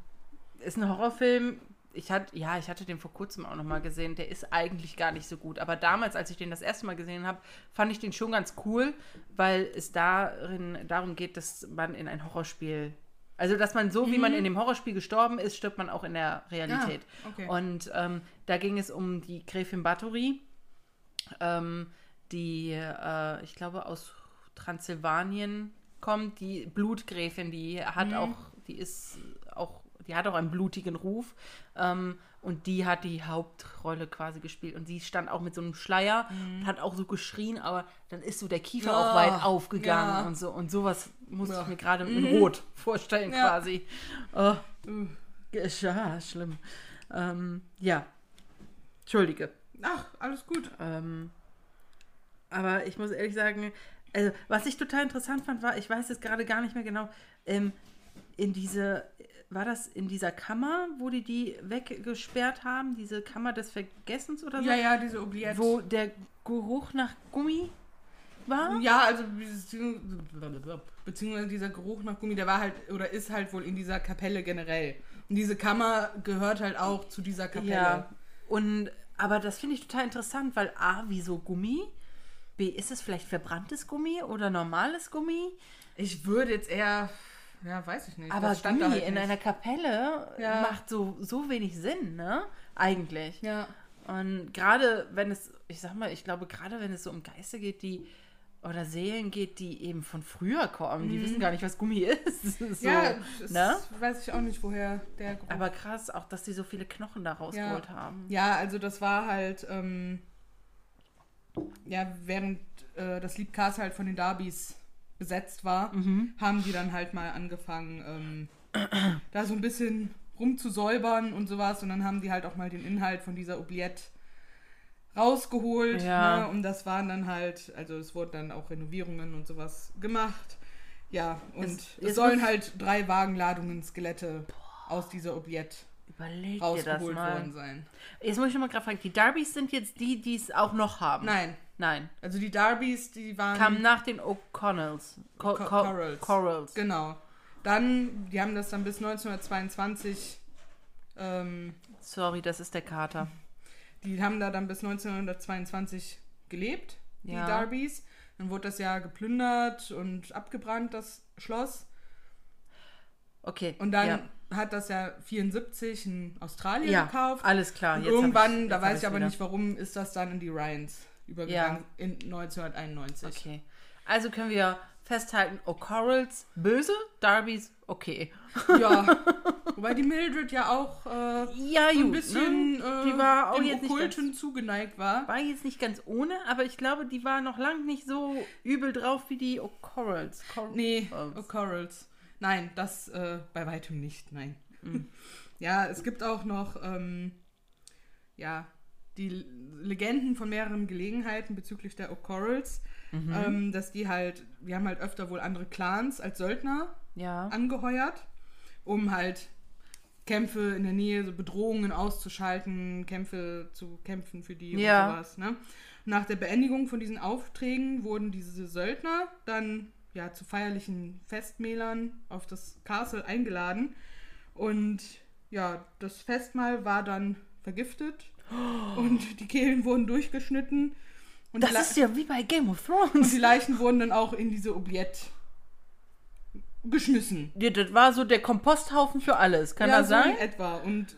ist ein Horrorfilm. Ich hatte, ja, ich hatte den vor kurzem auch noch mal gesehen. Der ist eigentlich gar nicht so gut. Aber damals, als ich den das erste Mal gesehen habe, fand ich den schon ganz cool, weil es darin darum geht, dass man in ein Horrorspiel, also dass man so, wie man in dem Horrorspiel gestorben ist, stirbt man auch in der Realität. Ah, okay. Und ähm, da ging es um die Gräfin Bathory, ähm, die, äh, ich glaube, aus Transsilvanien kommt, die Blutgräfin, die hat auch, die ist auch, die hat auch einen blutigen Ruf. Ähm, und die hat die Hauptrolle quasi gespielt. Und sie stand auch mit so einem Schleier und hat auch so geschrien, aber dann ist so der Kiefer auch Ja, weit aufgegangen ja. und so. Und sowas muss Ja. ich mir gerade in Rot vorstellen, Ja. quasi. Oh, ja schlimm. Ähm, ja. Entschuldige. Ach, alles gut. Ähm, aber ich muss ehrlich sagen, also, was ich total interessant fand, war, ich weiß es gerade gar nicht mehr genau, ähm, in diese, war das in dieser Kammer, wo die die weggesperrt haben, diese Kammer des Vergessens oder so? Ja, ja, diese Oubliette. Wo der Geruch nach Gummi war? Ja, also beziehungsweise, dieser Geruch nach Gummi, der war halt oder ist halt wohl in dieser Kapelle generell. Und diese Kammer gehört halt auch zu dieser Kapelle. Ja. Und, aber das finde ich total interessant, weil A, wieso Gummi? B, ist es vielleicht verbranntes Gummi oder normales Gummi? Ich würde jetzt eher, ja, weiß ich nicht. Aber stand Gummi halt in nicht. einer Kapelle Ja. macht so, so wenig Sinn, ne? Eigentlich. Ja. Und gerade wenn es, ich sag mal, ich glaube, gerade wenn es so um Geister geht, die oder Seelen geht, die eben von früher kommen, die wissen gar nicht, was Gummi ist. So, Mhm. ja, das ne? weiß ich auch nicht, woher der Geruch Aber krass, auch dass sie so viele Knochen da rausgeholt haben. Ja, also das war halt, ähm, ja, während äh, das Leap Castle halt von den Darbys besetzt war, Mhm. haben die dann halt mal angefangen, ähm, da so ein bisschen rumzusäubern und sowas. Und dann haben die halt auch mal den Inhalt von dieser Oubliette rausgeholt. Ja. Ne? Und das waren dann halt, also es wurden dann auch Renovierungen und sowas gemacht. Ja, und Es- es, sollen halt drei Wagenladungen Skelette aus dieser Oubliette Überleg dir das mal. worden sein. Jetzt muss ich noch mal gerade fragen, die Darbys sind jetzt die, die es auch noch haben? Nein, Nein. also die Darbys, die waren... Kamen nach den O'Connells. Co Co- Co Corals. Corals. Genau. Dann, die haben das dann bis 1922, ähm, Sorry, das ist der Kater. die haben da dann bis 1922 gelebt, die Ja. Darbys. Dann wurde das ja geplündert und abgebrannt, das Schloss. Okay. Und dann ja. hat das ja 74 in Australien ja, gekauft. alles klar. Und jetzt irgendwann, ich, da weiß ich aber wieder. nicht warum, ist das dann in die Ryans übergegangen in 1991. Okay. Also können wir festhalten, O'Corals böse, Darbys okay. Ja. Wobei die Mildred ja auch äh, Ja, so ein gut, bisschen ne? äh, Die war auch jetzt nicht Okkulten zugeneigt war. War jetzt nicht ganz ohne, aber ich glaube, die war noch lang nicht so übel drauf wie die O'Corals. Cor Nee, Corals. Nein, das äh, bei weitem nicht, nein. Mhm. ja, es gibt auch noch, ähm, ja, die Legenden von mehreren Gelegenheiten bezüglich der O'Corals, Mhm. ähm, dass die halt, die haben halt öfter wohl andere Clans als Söldner Ja. angeheuert, um halt Kämpfe in der Nähe, so Bedrohungen auszuschalten, Kämpfe zu kämpfen für die Ja. und sowas. Ne? Nach der Beendigung von diesen Aufträgen wurden diese Söldner dann ja zu feierlichen Festmählern auf das Castle eingeladen und ja, das Festmahl war dann vergiftet und die Kehlen wurden durchgeschnitten und, Das ist ja wie bei Game of und Thrones. die Leichen wurden dann auch in diese Oubliette geschmissen. Ja, das war so der Komposthaufen für alles. Kann ja, das so sein? in etwa. Und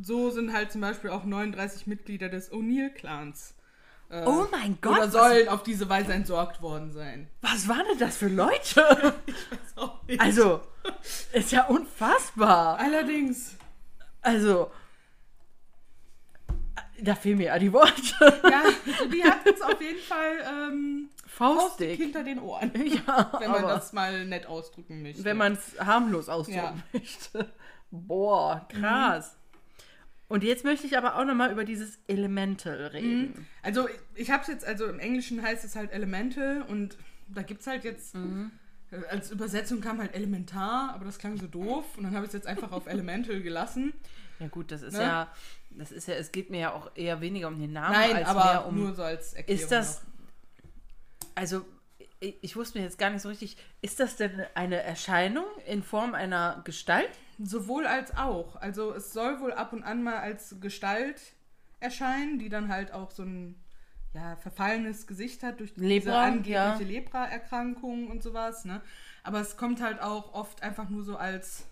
so sind halt zum Beispiel auch 39 Mitglieder des O'Neill-Clans. Äh, Oh mein Gott. Oder sollen auf diese Weise entsorgt worden sein. Was waren denn das für Leute? Also, ist ja unfassbar. Allerdings. Also, da fehlen mir ja die Worte. Ja, also die hat es auf jeden Fall ähm, faustig Faustdick. hinter den Ohren. Ja, Wenn man das mal nett ausdrücken möchte. wenn man es harmlos ausdrücken Ja. möchte. Boah, krass. Und jetzt möchte ich aber auch noch mal über dieses Elemental reden. Also ich habe es jetzt, also im Englischen heißt es halt Elemental und da gibt es halt jetzt, Mhm. äh, als Übersetzung kam halt Elementar, aber das klang so doof und dann habe ich es jetzt einfach auf Elemental gelassen. Ja gut, das ist Ne? ja, das ist ja, es geht mir ja auch eher weniger um den Namen Nein, als aber mehr um. nur so als Erklärung. ist das, noch. also ich wusste mir jetzt gar nicht so richtig, ist das denn eine Erscheinung in Form einer Gestalt? Sowohl als auch. Also es soll wohl ab und an mal als Gestalt erscheinen, die dann halt auch so ein ja, verfallenes Gesicht hat durch diese Lepra, angebliche ja. Lepra-Erkrankung und sowas. Ne? Aber es kommt halt auch oft einfach nur so als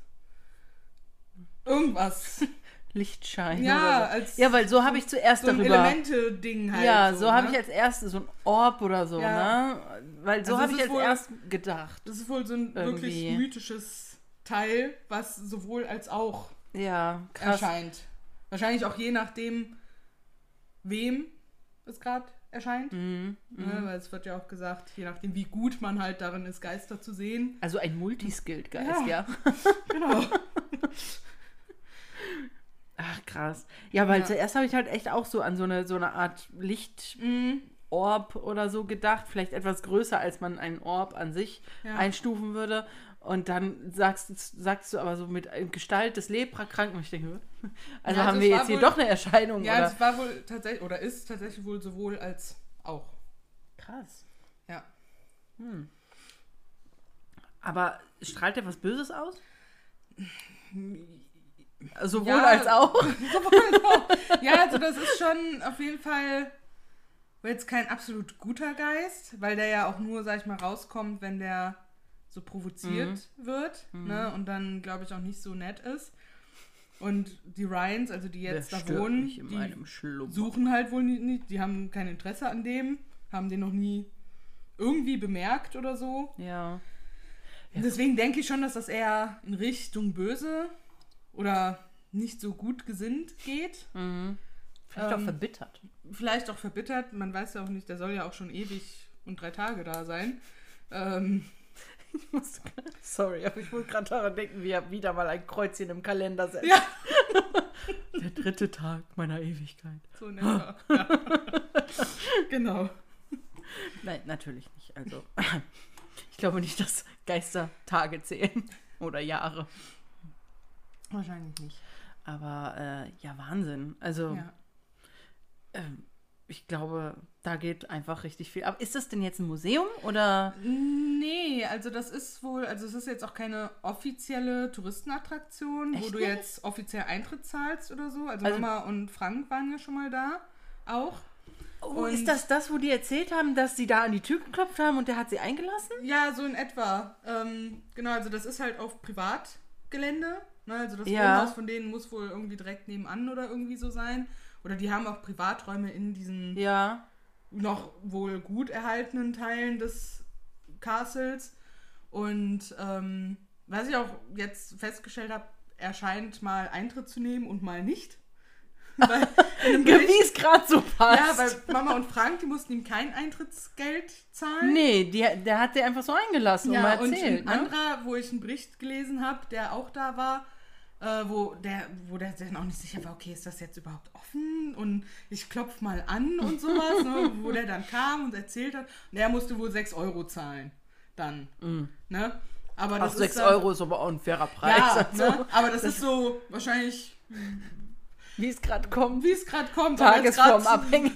irgendwas. Lichtschein. Ja, so. als ja, weil so habe ich zuerst so ein darüber. Elemente-Ding halt. ja, so, habe ne? ich als erstes so ein Orb oder so, Ja. ne? Weil so Also habe ich als wohl- erst gedacht. Das ist wohl so ein wirklich Irgendwie. mythisches Teil, was sowohl als auch Ja, krass. erscheint. Wahrscheinlich auch je nachdem, wem es gerade erscheint. Mhm. Ne, weil es wird ja auch gesagt, je nachdem, wie gut man halt darin ist, Geister zu sehen. Also ein Multiskilled-Geist, ja. Ja. Genau. Ach, krass. Ja, weil Ja. zuerst habe ich halt echt auch so an so eine, so eine Art Lichtorb Mhm. oder so gedacht. Vielleicht etwas größer, als man einen Orb an sich Ja. einstufen würde. Und dann sagst, sagst du aber so mit Gestalt des Leprakranken. Und ich denke, also Ja, haben das wir jetzt hier wohl- doch eine Erscheinung, Ja, oder? es war wohl tatsächlich, oder ist tatsächlich wohl sowohl als auch. Krass. Ja. Aber strahlt der was Böses aus? Sowohl Ja. als auch. Ja, also das ist schon auf jeden Fall jetzt kein absolut guter Geist, weil der ja auch nur, sag ich mal, rauskommt, wenn der so provoziert wird, ne? Und dann, glaube ich, auch nicht so nett ist. Und die Ryans, also die jetzt Der da wohnen, die suchen halt wohl nicht, nicht, die haben kein Interesse an dem, haben den noch nie irgendwie bemerkt oder so. Ja. Und Deswegen denke ich schon, dass das eher in Richtung böse oder nicht so gut gesinnt geht. Vielleicht auch Ähm, verbittert. vielleicht auch verbittert, man weiß ja auch nicht, der soll ja auch schon ewig und drei Tage da sein. Ähm, Ich muss, sorry, aber ich muss gerade daran denken, wie er wieder mal ein Kreuzchen im Kalender setzt. ja, Der dritte Tag meiner Ewigkeit. so in etwa. ja. Genau. Nein, natürlich nicht. Also, ich glaube nicht, dass Geister Tage zählen oder Jahre. Wahrscheinlich nicht. Aber äh, ja, Wahnsinn. Also, Ja. ähm, ich glaube, da geht einfach richtig viel. Aber ist das denn jetzt ein Museum oder? Nee, also das ist wohl, also es ist jetzt auch keine offizielle Touristenattraktion, wo Echt du nicht? jetzt offiziell Eintritt zahlst oder so. Also, Also- Mama und Frank waren ja schon mal da. Auch. Oh, Und- ist das das, wo die erzählt haben, dass sie da an die Tür geklopft haben und der hat sie eingelassen? Ja, so in etwa. Ähm, genau, also das ist halt auf Privatgelände. Ne? Also das Ja. Wohnhaus von denen muss wohl irgendwie direkt nebenan oder irgendwie so sein. Oder die haben auch Privaträume in diesen Ja. noch wohl gut erhaltenen Teilen des Castles. Und ähm, was ich auch jetzt festgestellt habe, er scheint mal Eintritt zu nehmen und mal nicht. Wie es gerade so passt. ja, weil Mama und Frank, die mussten ihm kein Eintrittsgeld zahlen. Nee, die, der hat sie einfach so eingelassen und Ja, mal und erzählt. ein ne? anderer, wo ich einen Bericht gelesen habe, der auch da war, äh, wo der, wo der dann auch nicht sicher war, okay, ist das jetzt überhaupt offen? Und ich klopf mal an und sowas, ne, wo der dann kam und erzählt hat. Und er musste wohl 6 Euro zahlen. Dann. Ne? Aber Ach, das 6 ist dann- Euro ist aber auch ein fairer Preis. Ja, also, ne? aber das, ist so wahrscheinlich, Wie es gerade kommt. wie es gerade kommt. grad- Tagesformabhängig.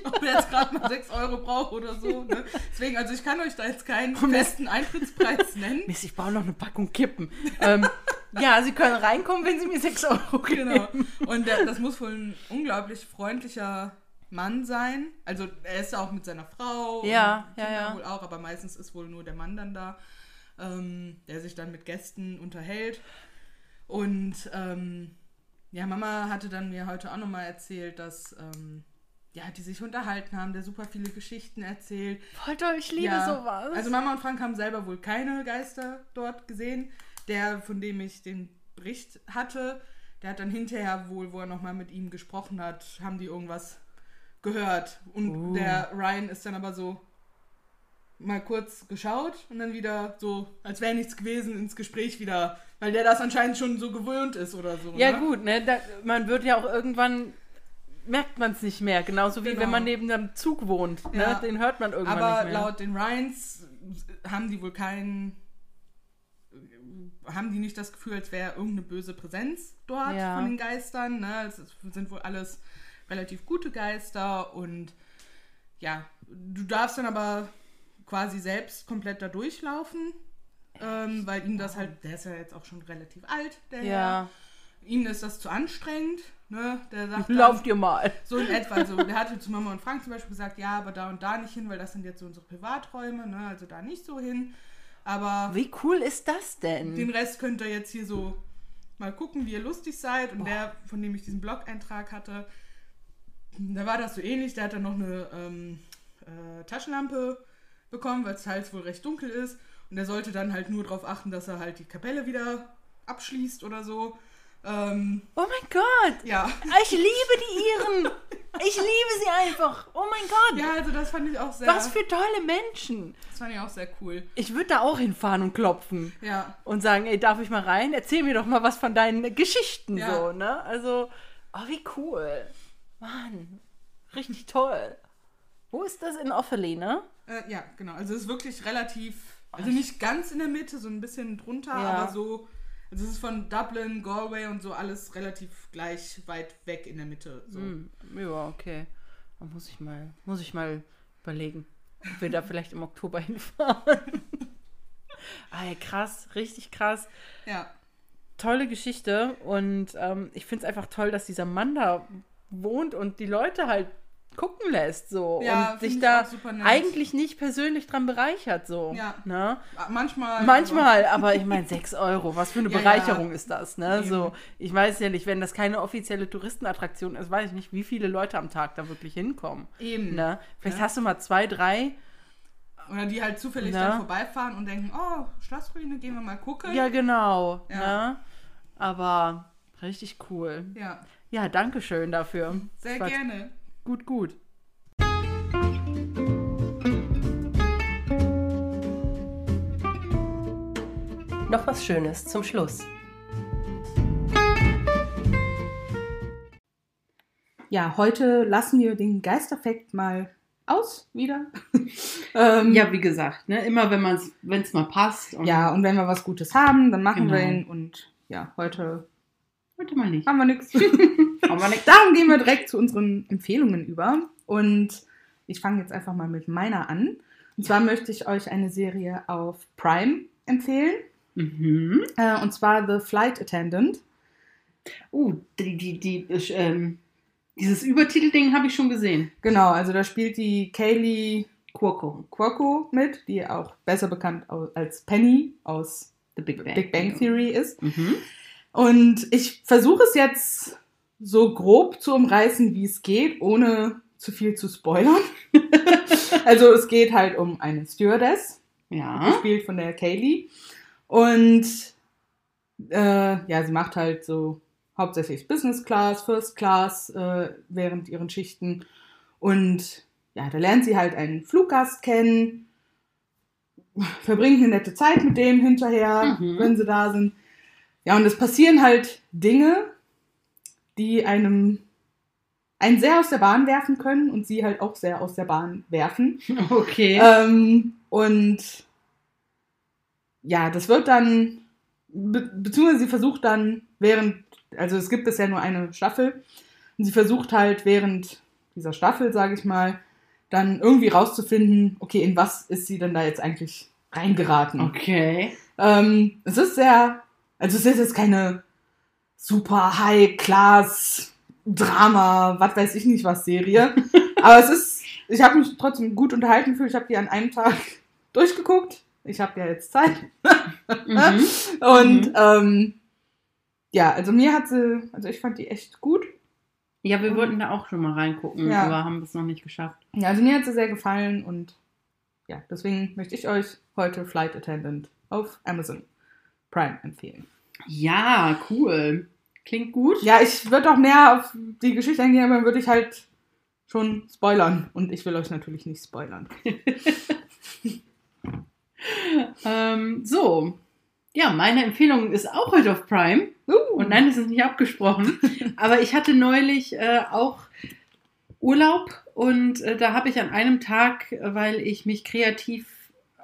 ob er jetzt gerade mal 6 Euro braucht oder so. Ne? Deswegen, also ich kann euch da jetzt keinen festen Eintrittspreis nennen. Mist, ich brauche noch eine Packung Kippen. ähm, ja, Sie können reinkommen, wenn Sie mir 6 Euro geben. Genau. Und der, das muss wohl ein unglaublich freundlicher Mann sein. Also er ist ja auch mit seiner Frau. Ja, ja, ja. wohl auch, aber meistens ist wohl nur der Mann dann da, ähm, der sich dann mit Gästen unterhält. Und ähm, ja, Mama hatte dann mir heute auch nochmal erzählt, dass ähm, ja, die sich unterhalten haben, der super viele Geschichten erzählt. Voll toll, ich liebe Ja, sowas. Also Mama und Frank haben selber wohl keine Geister dort gesehen. Der, von dem ich den Bericht hatte, der hat dann hinterher wohl, wo er nochmal mit ihm gesprochen hat, haben die irgendwas gehört. Und Uh. der Ryan ist dann aber so mal kurz geschaut und dann wieder so, als wäre nichts gewesen, ins Gespräch wieder, weil der das anscheinend schon so gewöhnt ist oder so. ja, ne? gut, ne? Da, man wird ja auch irgendwann. Merkt man es nicht mehr, genauso wie Genau. wenn man neben einem Zug wohnt. Ne? Ja. Den hört man irgendwann Aber nicht mehr. laut den Ryans haben die wohl keinen. Haben die nicht das Gefühl, als wäre irgendeine böse Präsenz dort Ja. von den Geistern. Ne? Es sind wohl alles relativ gute Geister und ja, du darfst dann aber quasi selbst komplett da durchlaufen, ähm, weil ihm das halt, der ist ja jetzt auch schon relativ alt, der Herr. ja, Ihm ist das zu anstrengend, ne? Der sagt dann, lauft ihr mal. so in etwa so. Der hatte zu Mama und Frank zum Beispiel gesagt, ja, aber da und da nicht hin, weil das sind jetzt so unsere Privaträume, ne? Also da nicht so hin. Aber Wie cool ist das denn? den Rest könnt ihr jetzt hier so mal gucken, wie ihr lustig seid. Und der, von dem ich diesen Blog-Eintrag hatte, da war das so ähnlich. Der hat dann noch eine ähm, äh, Taschenlampe bekommen, weil es halt wohl recht dunkel ist. Und der sollte dann halt nur darauf achten, dass er halt die Kapelle wieder abschließt oder so. Ähm, oh mein Gott! ja. Ich liebe die Iren! Ich liebe sie einfach! Oh mein Gott! Ja, also das fand ich auch sehr, Was für tolle Menschen! das fand ich auch sehr cool. Ich würde da auch hinfahren und klopfen. Ja, und sagen, ey, darf ich mal rein? Erzähl mir doch mal was von deinen Geschichten Ja. so, ne? Also, oh, wie cool. Mann, richtig toll. Wo ist das in Offaly, ne? Äh, ja, genau. Also es ist wirklich relativ, also nicht ganz in der Mitte, so ein bisschen drunter, Ja. aber so, also es ist von Dublin, Galway und so alles relativ gleich weit weg in der Mitte. So. Hm, ja, okay. Da muss ich mal, muss ich mal überlegen, ob wir da vielleicht im Oktober hinfahren. ah, ja, krass, richtig krass. Ja, Tolle Geschichte und ähm, ich finde es einfach toll, dass dieser Mann da wohnt und die Leute halt gucken lässt so Ja, und sich ich da eigentlich nicht persönlich dran bereichert so. Ja. Ne? manchmal. Manchmal, aber ich meine, 6 Euro, was für eine Ja, Bereicherung ist das, ne? Eben. So, ich weiß ja nicht, wenn das keine offizielle Touristenattraktion ist, weiß ich nicht, wie viele Leute am Tag da wirklich hinkommen. Eben. Ne? Vielleicht hast du mal zwei, drei. Oder die halt zufällig Na? dann vorbeifahren und denken, oh, Schlossruine, gehen wir mal gucken. Ja, genau. Ja. Ne? Aber richtig cool. Ja, Ja, danke schön dafür. sehr gerne. Gut, gut. Noch was Schönes zum Schluss. Ja, heute lassen wir den Geisteffekt mal aus wieder. ähm, Ja, wie gesagt, ne, immer wenn man wenn es mal passt. Und ja, und wenn wir was Gutes haben, dann machen wir Genau. ihn. Und ja, heute Heute mal nicht. haben wir nichts. Aber nicht. Darum gehen wir direkt zu unseren Empfehlungen über. Und ich fange jetzt einfach mal mit meiner an. Und zwar möchte ich euch eine Serie auf Prime empfehlen. Mhm. Äh, und zwar The Flight Attendant. Uh, die, die, die, äh, ähm, dieses Übertitelding habe ich schon gesehen. Genau, also da spielt die Kaylee Quirko, Cuoco mit, die auch besser bekannt als Penny aus The Big Bang. Big Bang Theory ist. Mhm. Und ich versuche es jetzt so grob zu umreißen, wie es geht, ohne zu viel zu spoilern. also es geht halt um eine Stewardess, Ja. gespielt von der Kaylee. Und äh, ja, sie macht halt so hauptsächlich Business Class, First Class äh, während ihren Schichten. Und ja, da lernt sie halt einen Fluggast kennen, verbringt eine nette Zeit mit dem hinterher, Mhm. wenn sie da sind. Ja, und es passieren halt Dinge, die einem einen sehr aus der Bahn werfen können und sie halt auch sehr aus der Bahn werfen. Okay. Ähm, und ja, das wird dann, be beziehungsweise sie versucht dann während, also es gibt bisher nur eine Staffel, und sie versucht halt während dieser Staffel, sage ich mal, dann irgendwie rauszufinden, okay, in was ist sie denn da jetzt eigentlich reingeraten. okay. Ähm, es ist sehr, also es ist jetzt keine super High-Class Drama, was weiß ich nicht was Serie. Aber es ist, ich habe mich trotzdem gut unterhalten gefühlt. Ich habe die an einem Tag durchgeguckt. Ich habe ja jetzt Zeit. Mhm. Und Mhm. ähm, ja, also mir hat sie, also ich fand die echt gut. Ja, wir wollten da auch schon mal reingucken, Ja. aber haben es noch nicht geschafft. Ja, also mir hat sie sehr gefallen und ja, deswegen möchte ich euch heute Flight Attendant auf Amazon Prime empfehlen. Ja, cool. Klingt gut. Ja, ich würde auch mehr auf die Geschichte eingehen, aber dann würde ich halt schon spoilern. Und ich will euch natürlich nicht spoilern. Ähm, so. Ja, meine Empfehlung ist auch heute auf Prime. Uh, Und nein, es ist nicht abgesprochen. Aber ich hatte neulich äh, auch Urlaub und äh, da habe ich an einem Tag, weil ich mich kreativ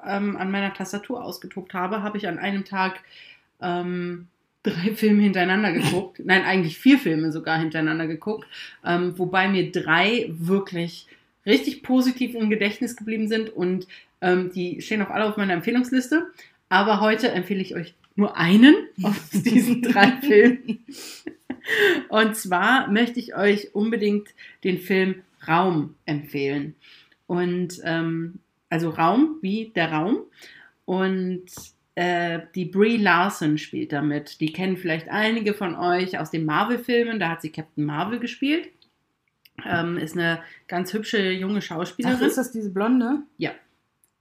ähm, an meiner Tastatur ausgetobt habe, habe ich an einem Tag ähm, drei Filme hintereinander geguckt. Nein, eigentlich vier Filme sogar hintereinander geguckt. Ähm, wobei mir drei wirklich richtig positiv im Gedächtnis geblieben sind und ähm, die stehen auch alle auf meiner Empfehlungsliste. Aber heute empfehle ich euch nur einen aus diesen drei Filmen. Und zwar möchte ich euch unbedingt den Film Raum empfehlen. Und ähm, also Raum wie der Raum. Und äh, die Brie Larson spielt damit. Die kennen vielleicht einige von euch aus den Marvel-Filmen. Da hat sie Captain Marvel gespielt. Ähm, ist eine ganz hübsche junge Ach, Schauspielerin. ist das diese Blonde? Ja.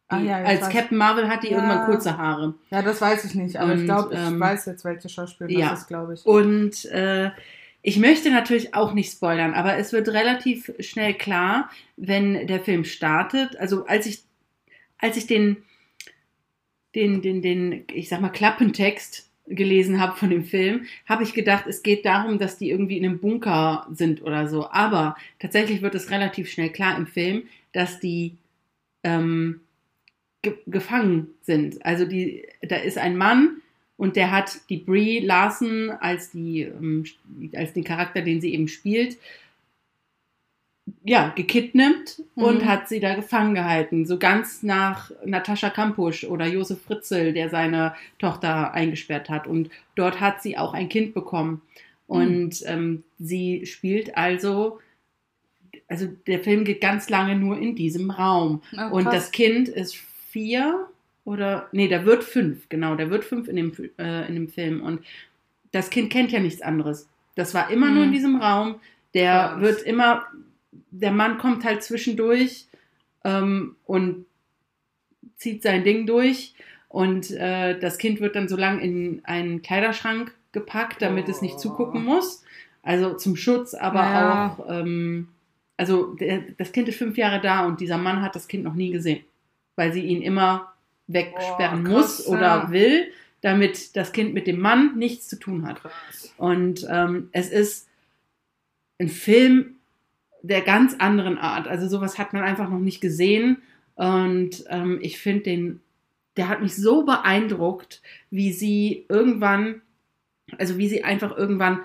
Ah, ja, Als Captain Marvel hat die Ja. irgendwann kurze Haare. Ja, das weiß ich nicht, aber ich Und, glaube, ich ähm, weiß jetzt, welche Schauspielerin ja. das ist, glaube ich. Und äh, ich möchte natürlich auch nicht spoilern, aber es wird relativ schnell klar, wenn der Film startet. Also als ich, als ich den, den, den, den, ich sag mal, Klappentext gelesen habe von dem Film, habe ich gedacht, es geht darum, dass die irgendwie in einem Bunker sind oder so. Aber tatsächlich wird es relativ schnell klar im Film, dass die ähm, ge gefangen sind. Also die, da ist ein Mann und der hat die Brie Larson als die ähm, als den Charakter, den sie eben spielt, ja gekidnappt und Mhm. hat sie da gefangen gehalten, so ganz nach Natascha Kampusch oder Josef Fritzl, der seine Tochter eingesperrt hat und dort hat sie auch ein Kind bekommen und ähm, sie spielt also also der Film geht ganz lange nur in diesem Raum Ah, und das Kind ist vier oder, nee, der wird fünf, genau, der wird fünf in dem, äh, in dem Film. Und das Kind kennt ja nichts anderes. Das war immer nur in Mhm. diesem Raum. Der wird immer, der Mann kommt halt zwischendurch ähm, und zieht sein Ding durch. Und äh, das Kind wird dann so lang in einen Kleiderschrank gepackt, damit es nicht zugucken muss. Also zum Schutz, aber Ja. auch, ähm, also der, das Kind ist fünf Jahre da und dieser Mann hat das Kind noch nie gesehen, weil sie ihn immer wegsperren Oh, muss krass, oder ja. will, damit das Kind mit dem Mann nichts zu tun hat. Und ähm, es ist ein Film der ganz anderen Art. Also sowas hat man einfach noch nicht gesehen. Und ähm, ich finde den, der hat mich so beeindruckt, wie sie irgendwann, also wie sie einfach irgendwann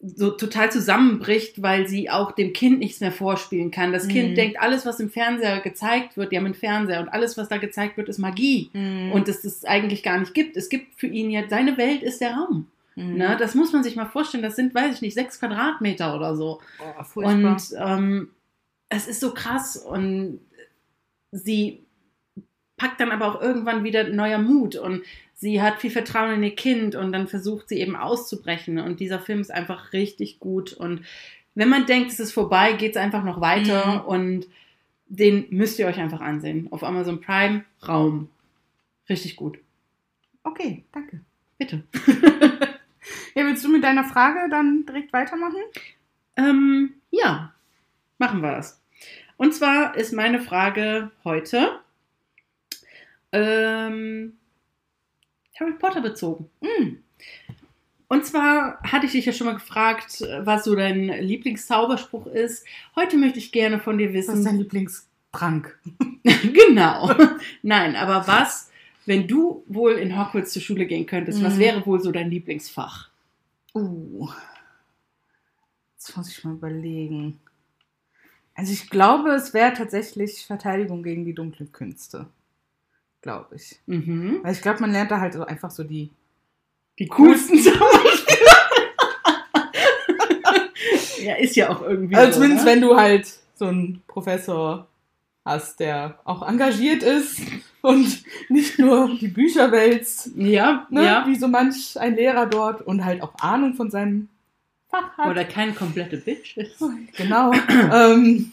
so total zusammenbricht, weil sie auch dem Kind nichts mehr vorspielen kann. Das Mhm. Kind denkt, alles, was im Fernseher gezeigt wird, die haben einen Fernseher und alles, was da gezeigt wird, ist Magie. Mhm. Und dass es eigentlich gar nicht gibt. Es gibt für ihn ja, seine Welt ist der Raum. Mhm. Ne? Das muss man sich mal vorstellen. Das sind, weiß ich nicht, sechs Quadratmeter oder so. oh, furchtbar. Und ähm, es ist so krass. Und sie packt dann aber auch irgendwann wieder neuer Mut. Und sie hat viel Vertrauen in ihr Kind. Und dann versucht sie eben auszubrechen. Und dieser Film ist einfach richtig gut. Und wenn man denkt, es ist vorbei, geht es einfach noch weiter. Mhm. Und den müsst ihr euch einfach ansehen. Auf Amazon Prime, Raum. Richtig gut. okay, danke. Bitte. Ja, willst du mit deiner Frage dann direkt weitermachen? Ähm, ja, machen wir das. Und zwar ist meine Frage heute ähm, Harry Potter bezogen. Mhm. Und zwar hatte ich dich ja schon mal gefragt, was so dein Lieblingszauberspruch ist. Heute möchte ich gerne von dir Was ist dein wissen. Lieblingstrank? genau. Nein, aber was, wenn du wohl in Hogwarts zur Schule gehen könntest, was Mhm. wäre wohl so dein Lieblingsfach? Uh. Jetzt muss ich mal überlegen. Also ich glaube, es wäre tatsächlich Verteidigung gegen die dunklen Künste. Glaube ich. Mhm. Weil ich glaube, man lernt da halt so einfach so die. Die coolsten Zauberspiele. ja, ist ja auch irgendwie. Also so, zumindest ne? wenn du halt so einen Professor hast, der auch engagiert ist und nicht nur die Bücher wälzt, Ja, ne? ja. wie so manch ein Lehrer dort und halt auch Ahnung von seinem Fach hat. Oder kein komplette Bitch ist. Genau. ähm,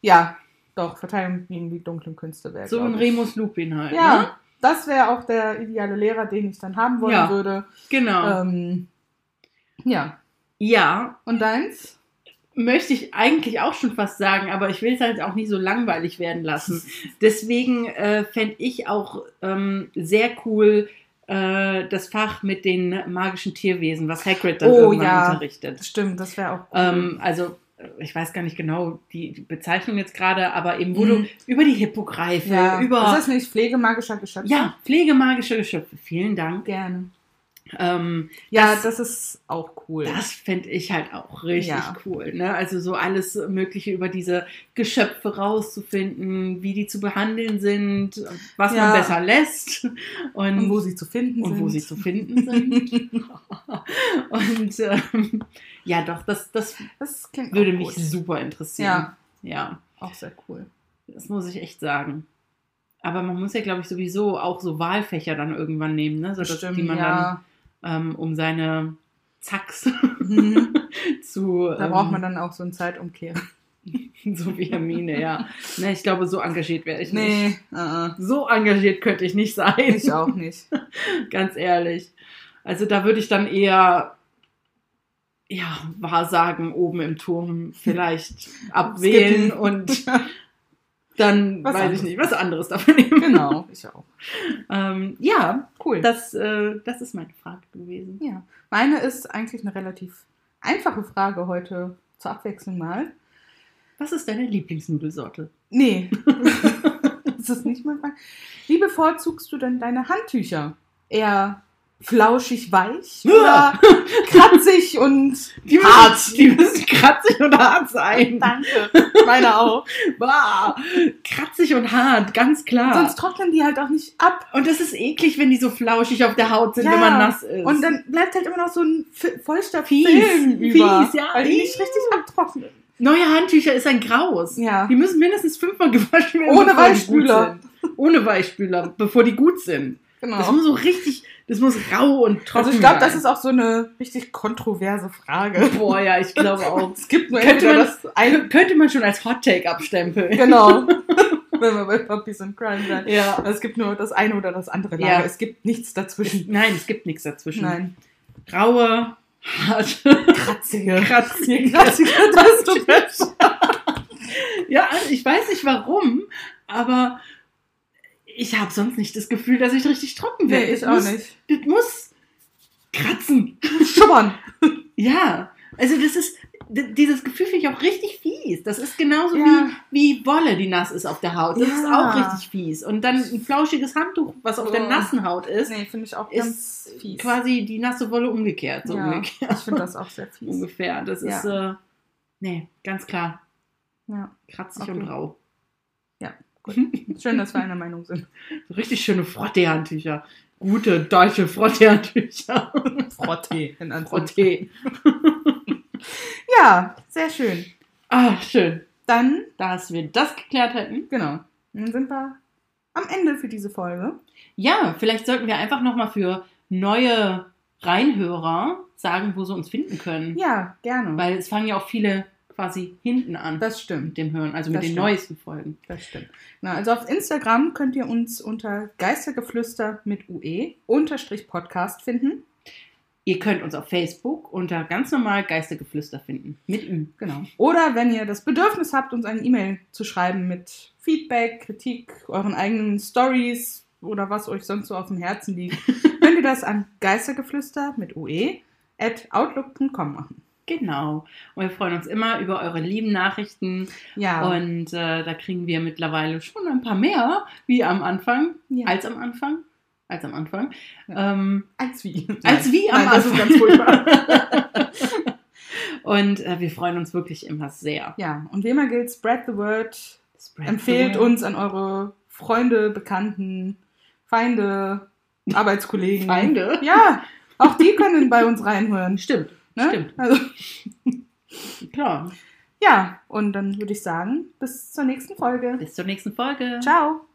ja, doch, Verteidigung gegen die dunklen Künste wäre. So ein. Remus Lupin halt. Ne? Ja, das wäre auch der ideale Lehrer, den ich dann haben wollen Ja. würde. Genau. Ähm, ja. Ja, Und deins? Möchte ich eigentlich auch schon fast sagen, aber ich will es halt auch nicht so langweilig werden lassen. Deswegen äh, fände ich auch ähm, sehr cool äh, das Fach mit den magischen Tierwesen, was Hagrid dann Oh, irgendwann ja. unterrichtet. Stimmt, das wäre auch cool. Ähm, also äh, ich weiß gar nicht genau die, die Bezeichnung jetzt gerade, aber eben wo Mhm. du über die Hippogreife, ja. über Ist das nicht pflegemagischer Geschöpfe? ja, pflegemagische Geschöpfe. Vielen Dank. Gerne. Ähm, Ja, Das- das, ist auch cool. Das fände ich halt auch richtig Ja. cool. Ne? Also so alles Mögliche über diese Geschöpfe rauszufinden, wie die zu behandeln sind, was Ja. man besser lässt und, und wo sie zu finden und sind. wo sie zu finden sind. und ähm, ja, doch, das, das das würde mich gut. super interessieren. Ja, ja, auch sehr cool. das muss ich echt sagen. Aber man muss ja, glaube ich, sowieso auch so Wahlfächer dann irgendwann nehmen, ne? so dass, die man ja. dann, ähm, um seine Zacks Mhm. zu. Da ähm, braucht man dann auch so einen Zeitumkehrer. So wie Hermine, ja. Ne, ich glaube, so engagiert wäre ich nicht. Nee, uh So engagiert könnte ich nicht sein. ich auch nicht. Ganz ehrlich. Also da würde ich dann eher, ja, Wahrsagen oben im Turm vielleicht abwählen und dann, Was weiß anderes. ich nicht, was anderes davon nehmen. genau, ich auch. Ähm, ja, Cool. das, äh, das ist meine Frage gewesen. ja. Meine ist eigentlich eine relativ einfache Frage heute zur Abwechslung mal. Was ist deine Lieblingsnudelsorte? Nee. ist das nicht meine Frage? Wie bevorzugst du denn deine Handtücher? Eher flauschig weich Ja. oder kratzig und Die müssen, hart? Die müssen kratzig und hart sein. Danke. Meine auch. Bah, kratzig und hart, ganz klar. Sonst trocknen die halt auch nicht ab. und das ist eklig, wenn die so flauschig auf der Haut sind, Ja, wenn man nass ist. Und dann bleibt halt immer noch so ein feuchter Fies, Film fies, ja. Weil die nicht richtig abtrocknen. Neue Handtücher ist ein Graus. Ja. Die müssen mindestens fünfmal gewaschen werden. Ohne Weichspüler. Ohne Weichspüler, bevor die gut sind. Das Genau. muss so richtig, das muss rau und trocken Also ich glaube, das ist auch so eine richtig kontroverse Frage. Boah, ja, ich glaube auch. Es gibt nur Könnte man- das eine. Könnte man schon als Hot Take abstempeln. Genau. Wenn wir bei Puppies and Crime sind. Ja. Es gibt nur das eine oder das andere Ja. Lager. Es gibt nichts dazwischen. Nein, es gibt nichts dazwischen. Nein. Raue, harte, Kratzige. kratzige. Je kratziger, desto besser. Ja, also ich weiß nicht warum, aber ich habe sonst nicht das Gefühl, dass ich richtig trocken werde. Nee, ich Das auch muss, nicht. Das muss kratzen. Schubbern. Ja, also das ist, dieses Gefühl finde ich auch richtig fies. Das ist genauso Ja. wie, wie Wolle, die nass ist auf der Haut. Das ist Ja. auch richtig fies. Und dann ein flauschiges Handtuch, was auf der Oh. nassen Haut ist, Nee, finde ich auch ist ganz fies. quasi die nasse Wolle umgekehrt. So ja, umgekehrt. ich finde das auch sehr fies. Ungefähr. Das ist, äh, nee, ganz klar. Ja, Kratzig Okay. und rau. Gut. Schön, dass wir einer Meinung sind. So richtig schöne Frottee-Handtücher. Gute deutsche Frottee-Handtücher. Frottee. In Frottee. Ja, sehr schön. Ah, schön. Dann, Dass wir das geklärt hätten. genau, dann sind wir am Ende für diese Folge. Ja, vielleicht sollten wir einfach nochmal für neue Reinhörer sagen, wo sie uns finden können. Ja, gerne. Weil es fangen ja auch viele quasi hinten an das mit stimmt. dem Hören, also mit Das den stimmt. neuesten Folgen. Das stimmt. Na, also auf Instagram könnt ihr uns unter Geistergeflüster mit UE unterstrich Podcast finden. Ihr könnt uns auf Facebook unter ganz normal Geistergeflüster finden. Mit Ü. Genau. Oder wenn ihr das Bedürfnis habt, uns eine E-Mail zu schreiben mit Feedback, Kritik, euren eigenen Stories oder was euch sonst so auf dem Herzen liegt, könnt ihr das an geistergeflüster mit UE at outlook.com machen. Genau. Und wir freuen uns immer über eure lieben Nachrichten. Ja. Und äh, da kriegen wir mittlerweile schon ein paar mehr, wie am Anfang, ja. als am Anfang. Als am Anfang. Ja. Ähm, als wie. als wie am Nein, das ist Anfang. ganz furchtbar. Und äh, wir freuen uns wirklich immer sehr. ja, und wie immer gilt, spread the word. Spread Empfehlt the word. uns an eure Freunde, Bekannten, Feinde, Arbeitskollegen. Feinde. Ja, auch die können bei uns reinhören. Stimmt, Ne? stimmt. Also, Klar. ja, und dann würde ich sagen, bis zur nächsten Folge. Bis zur nächsten Folge. Ciao.